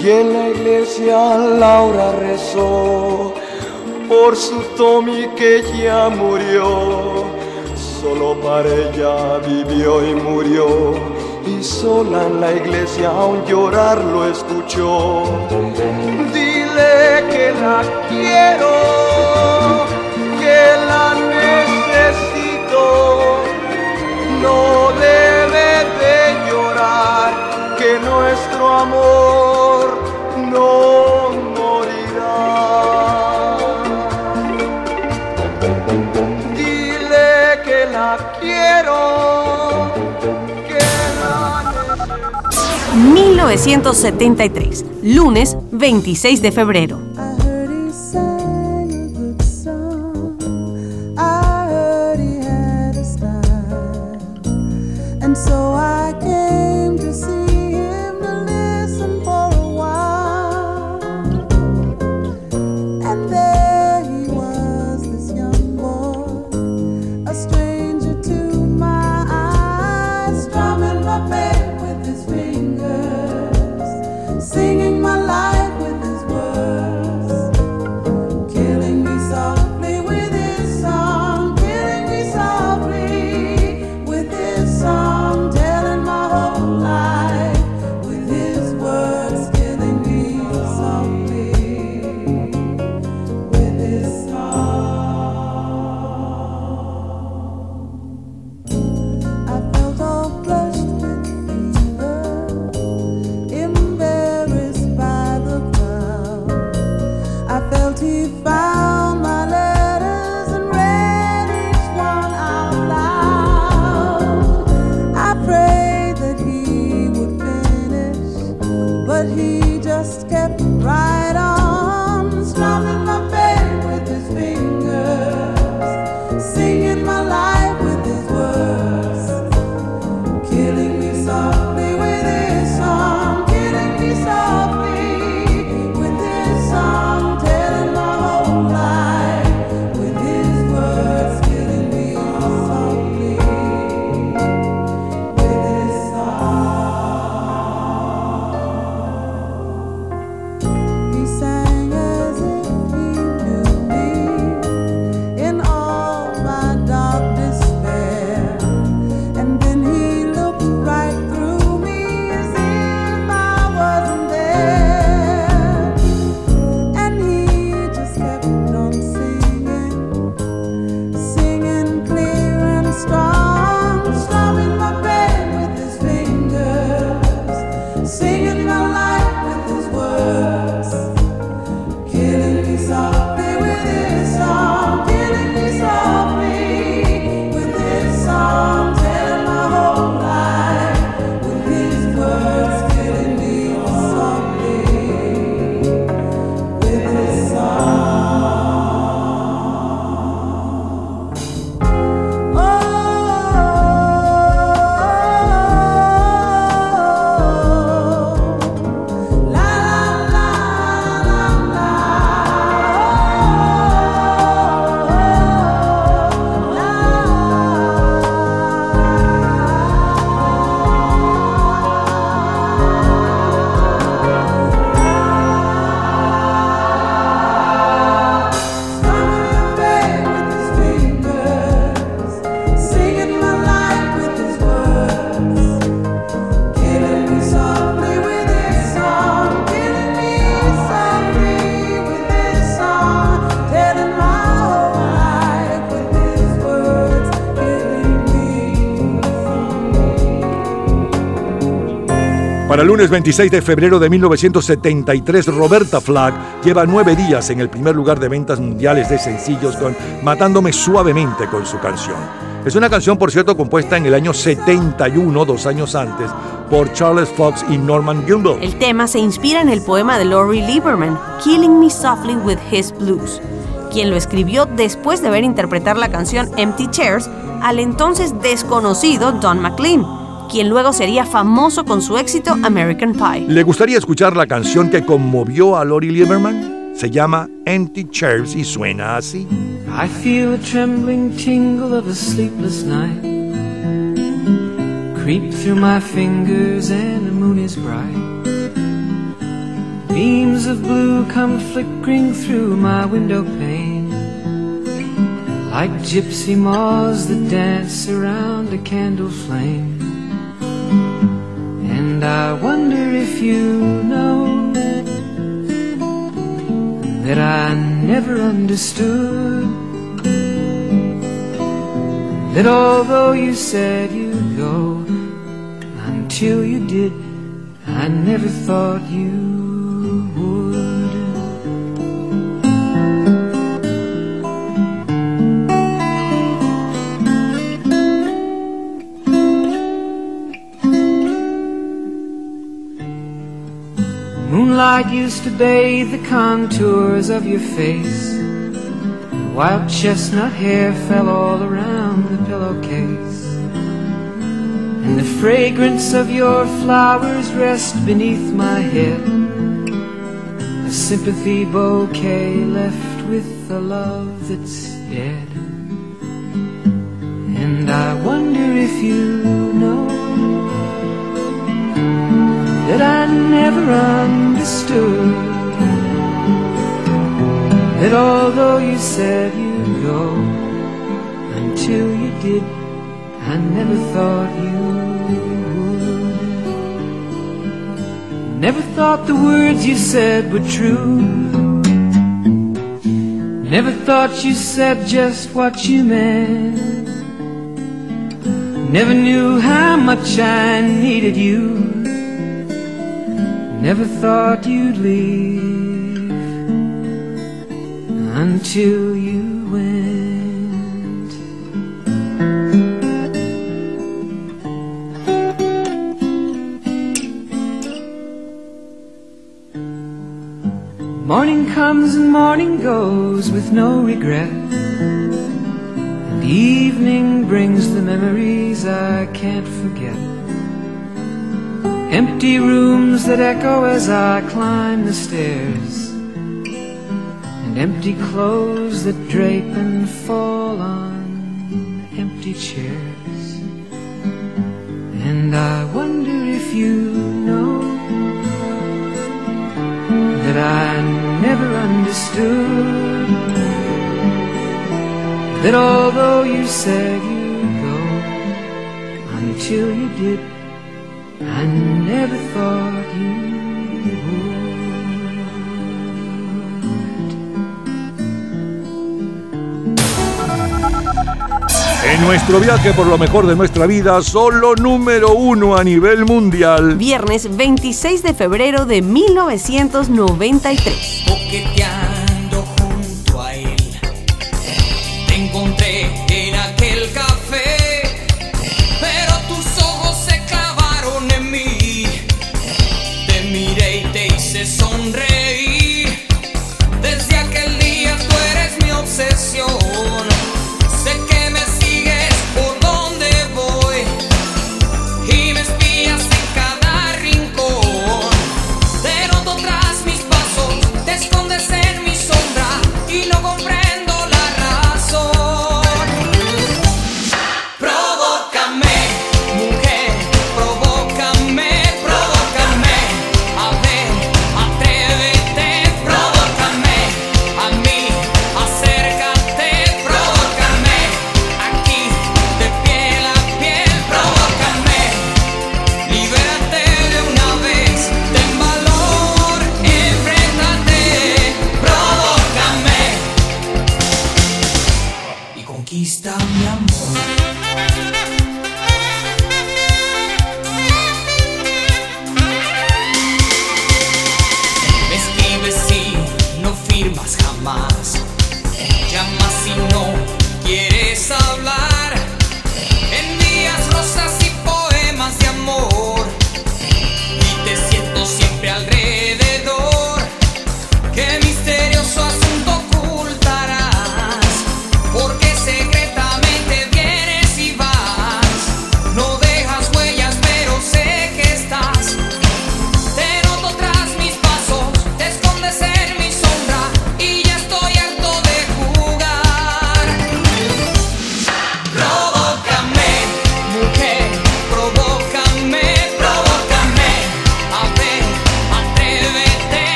Y en la iglesia Laura rezó por su Tommy que ya murió. Solo para ella vivió y murió. Y sola en la iglesia aún llorar lo escuchó. Dile que la quiero, que la necesito. No debe de llorar, que nuestro amor no 1973, lunes 26 de febrero. El lunes 26 de febrero de 1973, Roberta Flack lleva nueve días en el primer lugar de ventas mundiales de sencillos con Matándome suavemente con su canción. Es una canción, por cierto, compuesta en el año 71, dos años antes, por Charles Fox y Norman Gimbel. El tema se inspira en el poema de Laurie Lieberman, Killing Me Softly with His Blues, quien lo escribió después de ver interpretar la canción Empty Chairs al entonces desconocido Don McLean, quien luego sería famoso con su éxito American Pie. ¿Le gustaría escuchar la canción que conmovió a Lori Lieberman? Se llama Empty Chairs y suena así. I feel a trembling tingle of a sleepless night creep through my fingers, and the moon is bright. Beams of blue come flickering through my window pane, like gypsy moths that dance around a candle flame. I wonder if you know that I never understood. That although you said you'd go, until you did, I never thought you to bathe the contours of your face. Wild chestnut hair fell all around the pillowcase. And the fragrance of your flowers rest beneath my head. A sympathy bouquet left with a love that's dead. And I wonder if you know that I never understood. That although you said you'd go, until you did, I never thought you would. Never thought the words you said were true. Never thought you said just what you meant. Never knew how much I needed you. Thought you'd leave until you went. Morning comes and morning goes with no regret. And evening brings the memories I can't forget. Empty rooms that echo as I climb the stairs. And empty clothes that drape and fall on empty chairs. And I wonder if you know that I never understood. That although you said you'd go, until you did, thought you En nuestro viaje por lo mejor de nuestra vida, solo número uno a nivel mundial. Viernes 26 de febrero de 1993.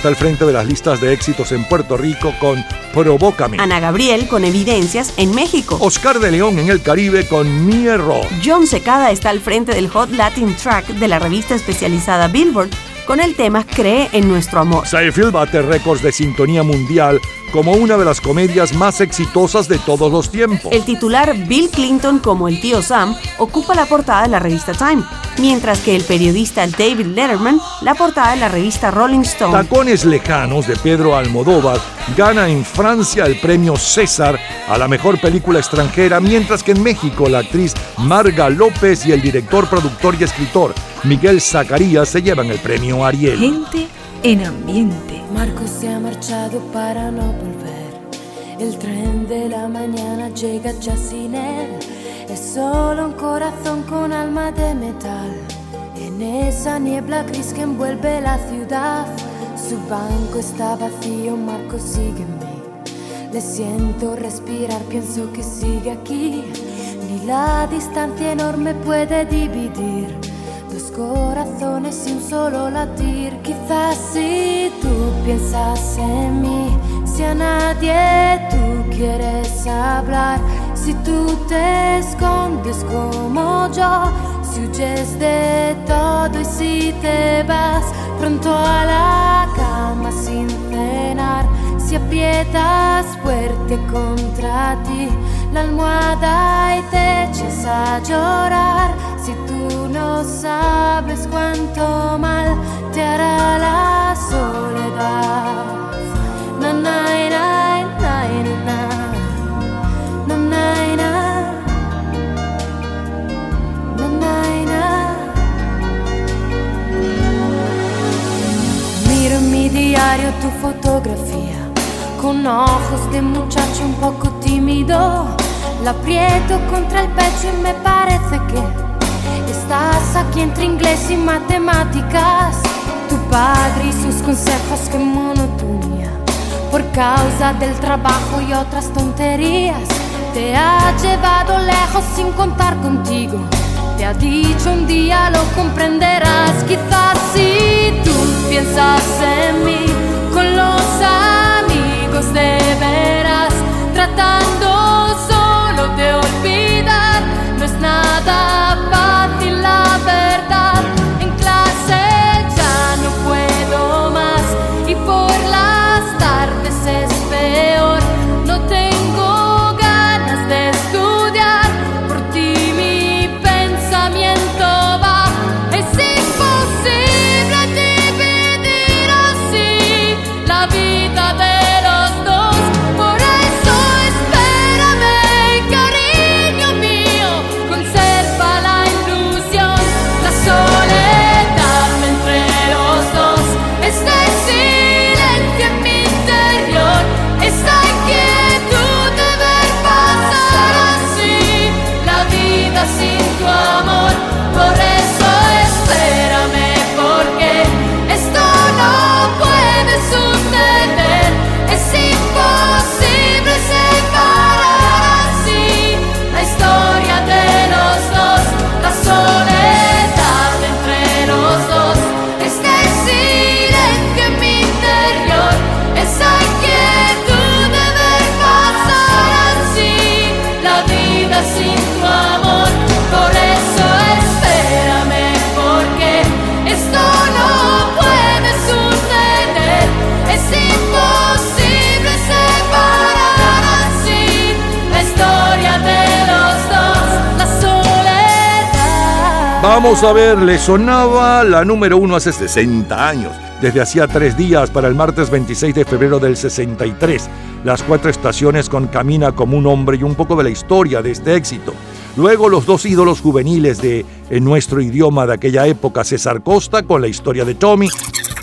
Está al frente de las listas de éxitos en Puerto Rico con Provócame. Ana Gabriel con Evidencias en México. Oscar de León en el Caribe con Mi Error. John Secada está al frente del Hot Latin Track de la revista especializada Billboard con el tema Cree en nuestro amor. Seinfeld bate récords de sintonía mundial como una de las comedias más exitosas de todos los tiempos. El titular Bill Clinton como el tío Sam ocupa la portada de la revista Time, mientras que el periodista David Letterman la portada de la revista Rolling Stone. Tacones Lejanos de Pedro Almodóvar gana en Francia el premio César a la mejor película extranjera, mientras que en México la actriz Marga López y el director, productor y escritor Miguel Zacarías se llevan el premio Ariel. Gente en ambiente. Marco se ha marchado para no volver. El tren de la mañana llega ya sin él. Es solo un corazón con alma de metal. En esa niebla gris que envuelve la ciudad. Su banco está vacío, Marco mí. Le siento respirar, pienso que sigue aquí. Ni la distancia enorme puede dividir dos corazones y un solo latir. Quizás si tú piensas en mí, si a nadie tú quieres hablar, si tú te escondes como yo, si huyes de todo y si te vas pronto a la cama sin cenar, si aprietas fuerte contra ti la almohada y te echas a llorar, si tú no sabes cuánto mal te hará la soledad. Diario tu fotografía con ojos de muchacho un poco tímido. La aprieto contra el pecho y me parece estás aquí entre inglés y matemáticas. Tu padre y sus consejos, que monotonía. Por causa del trabajo y otras tonterías, te ha llevado lejos sin contar contigo. Te ha dicho un día lo comprenderás. Quizás si tú piensas en mí con los amigos de veras, tratando solo de olvidar, no es nada vida sin tu amor. Vamos a ver, le sonaba la número uno hace 60 años, desde hacía tres días para el martes 26 de febrero del 63. Las cuatro estaciones con Camina como un hombre y un poco de la historia de este éxito. Luego los dos ídolos juveniles de en nuestro idioma de aquella época, César Costa con la historia de Tommy.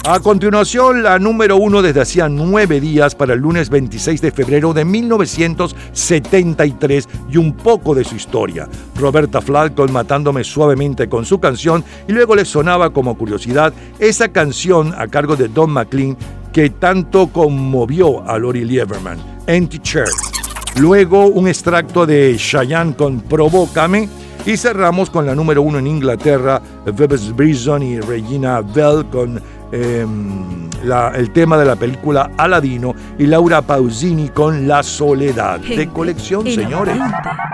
A continuación, la número uno desde hacía nueve días para el lunes 26 de febrero de 1973 y un poco de su historia. Roberta Flack matándome suavemente con su canción y luego le sonaba como curiosidad esa canción a cargo de Don McLean que tanto conmovió a Lori Lieberman, Empty Chair. Luego un extracto de Cheyenne con Provócame Y cerramos con la número uno en Inglaterra, Phoebus Brisson y Regina Bell con em, la- el tema de la película Aladino y Laura Pausini con La Soledad. De colección, señores.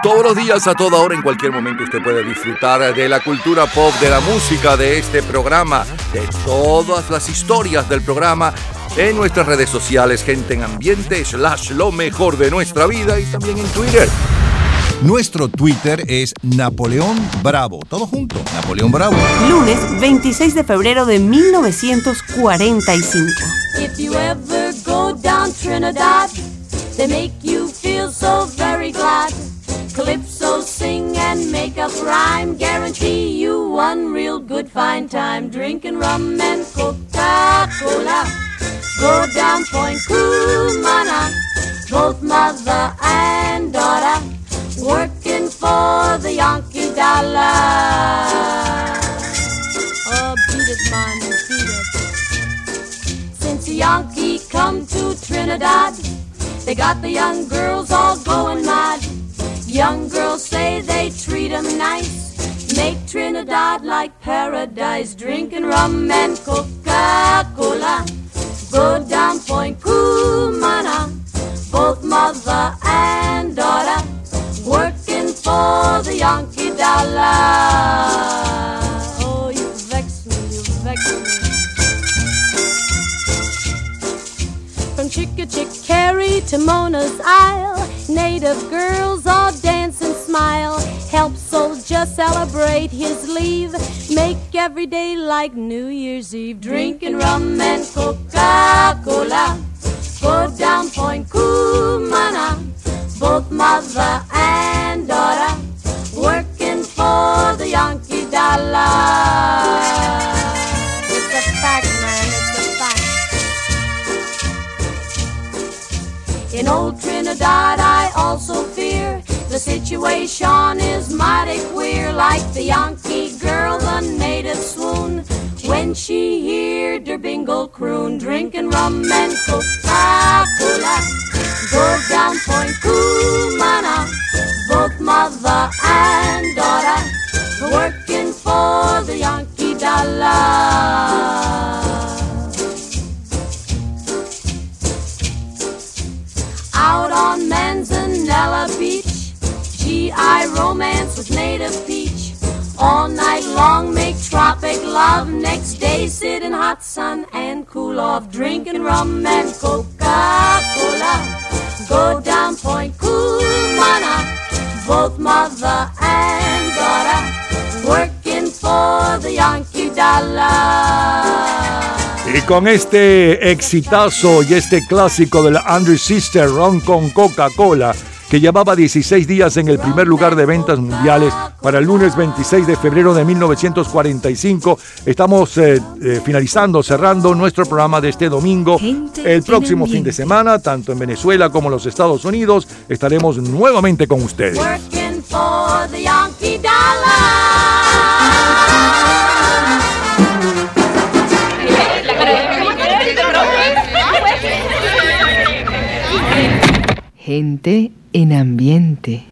Todos los días, a toda hora, en cualquier momento, usted puede disfrutar de la cultura pop, de la música, de este programa, de todas las historias del programa en nuestras redes sociales, gente en ambiente, slash lo mejor de nuestra vida y también en Twitter. Nuestro Twitter es Napoleón Bravo. Todo junto, Napoleón Bravo. Lunes 26 de febrero de 1945. If you ever go down Trinidad, they make you feel so very glad. Calypso sing and make up rhyme, guarantee you one real good fine time. Drinking rum and Coca-Cola. Go down Point Cumana, both mother and daughter, working for the Yankee dollar. Oh, beat it, man, beat it. Since the Yankee come to Trinidad, they got the young girls all going mad. Young girls say they treat 'em nice, make Trinidad like paradise, drinking rum and Coca-Cola. Go down Point Cumana, both mother the Yankee dollar. Oh, you vex me, you vex me. From Chickachickarry to Mona's Isle, native girls all dance and smile. Help soldier celebrate his leave. Make every day like New Year's Eve. Drinking rum and Coca-Cola. Go down Point Cumana. Both mother and daughter for the Yankee dollar. It's a fact, man. It's a fact. In old Trinidad, I also fear the situation is mighty queer. Like the Yankee girl, the native swoon when she heard her bingle croon, drinking rum and Coca-Cola. Go down Point Cumana, both mother and daughter, working for the Yankee dollar. Out on Manzanella Beach, GI romance with native peach. All night long make tropic love. Next day sit in hot sun and cool off, drinking rum and Coca-Cola. Go down Point Cumana, both mother and daughter, working for the Yankee dollar. Y con este exitazo y este clásico de la Andrew Sister Ron con Coca-Cola, que llevaba 16 días en el primer lugar de ventas mundiales para el lunes 26 de febrero de 1945, estamos eh, eh, finalizando, cerrando nuestro programa de este domingo. El próximo fin de semana, tanto en Venezuela como en los Estados Unidos, estaremos nuevamente con ustedes. Gente en ambiente.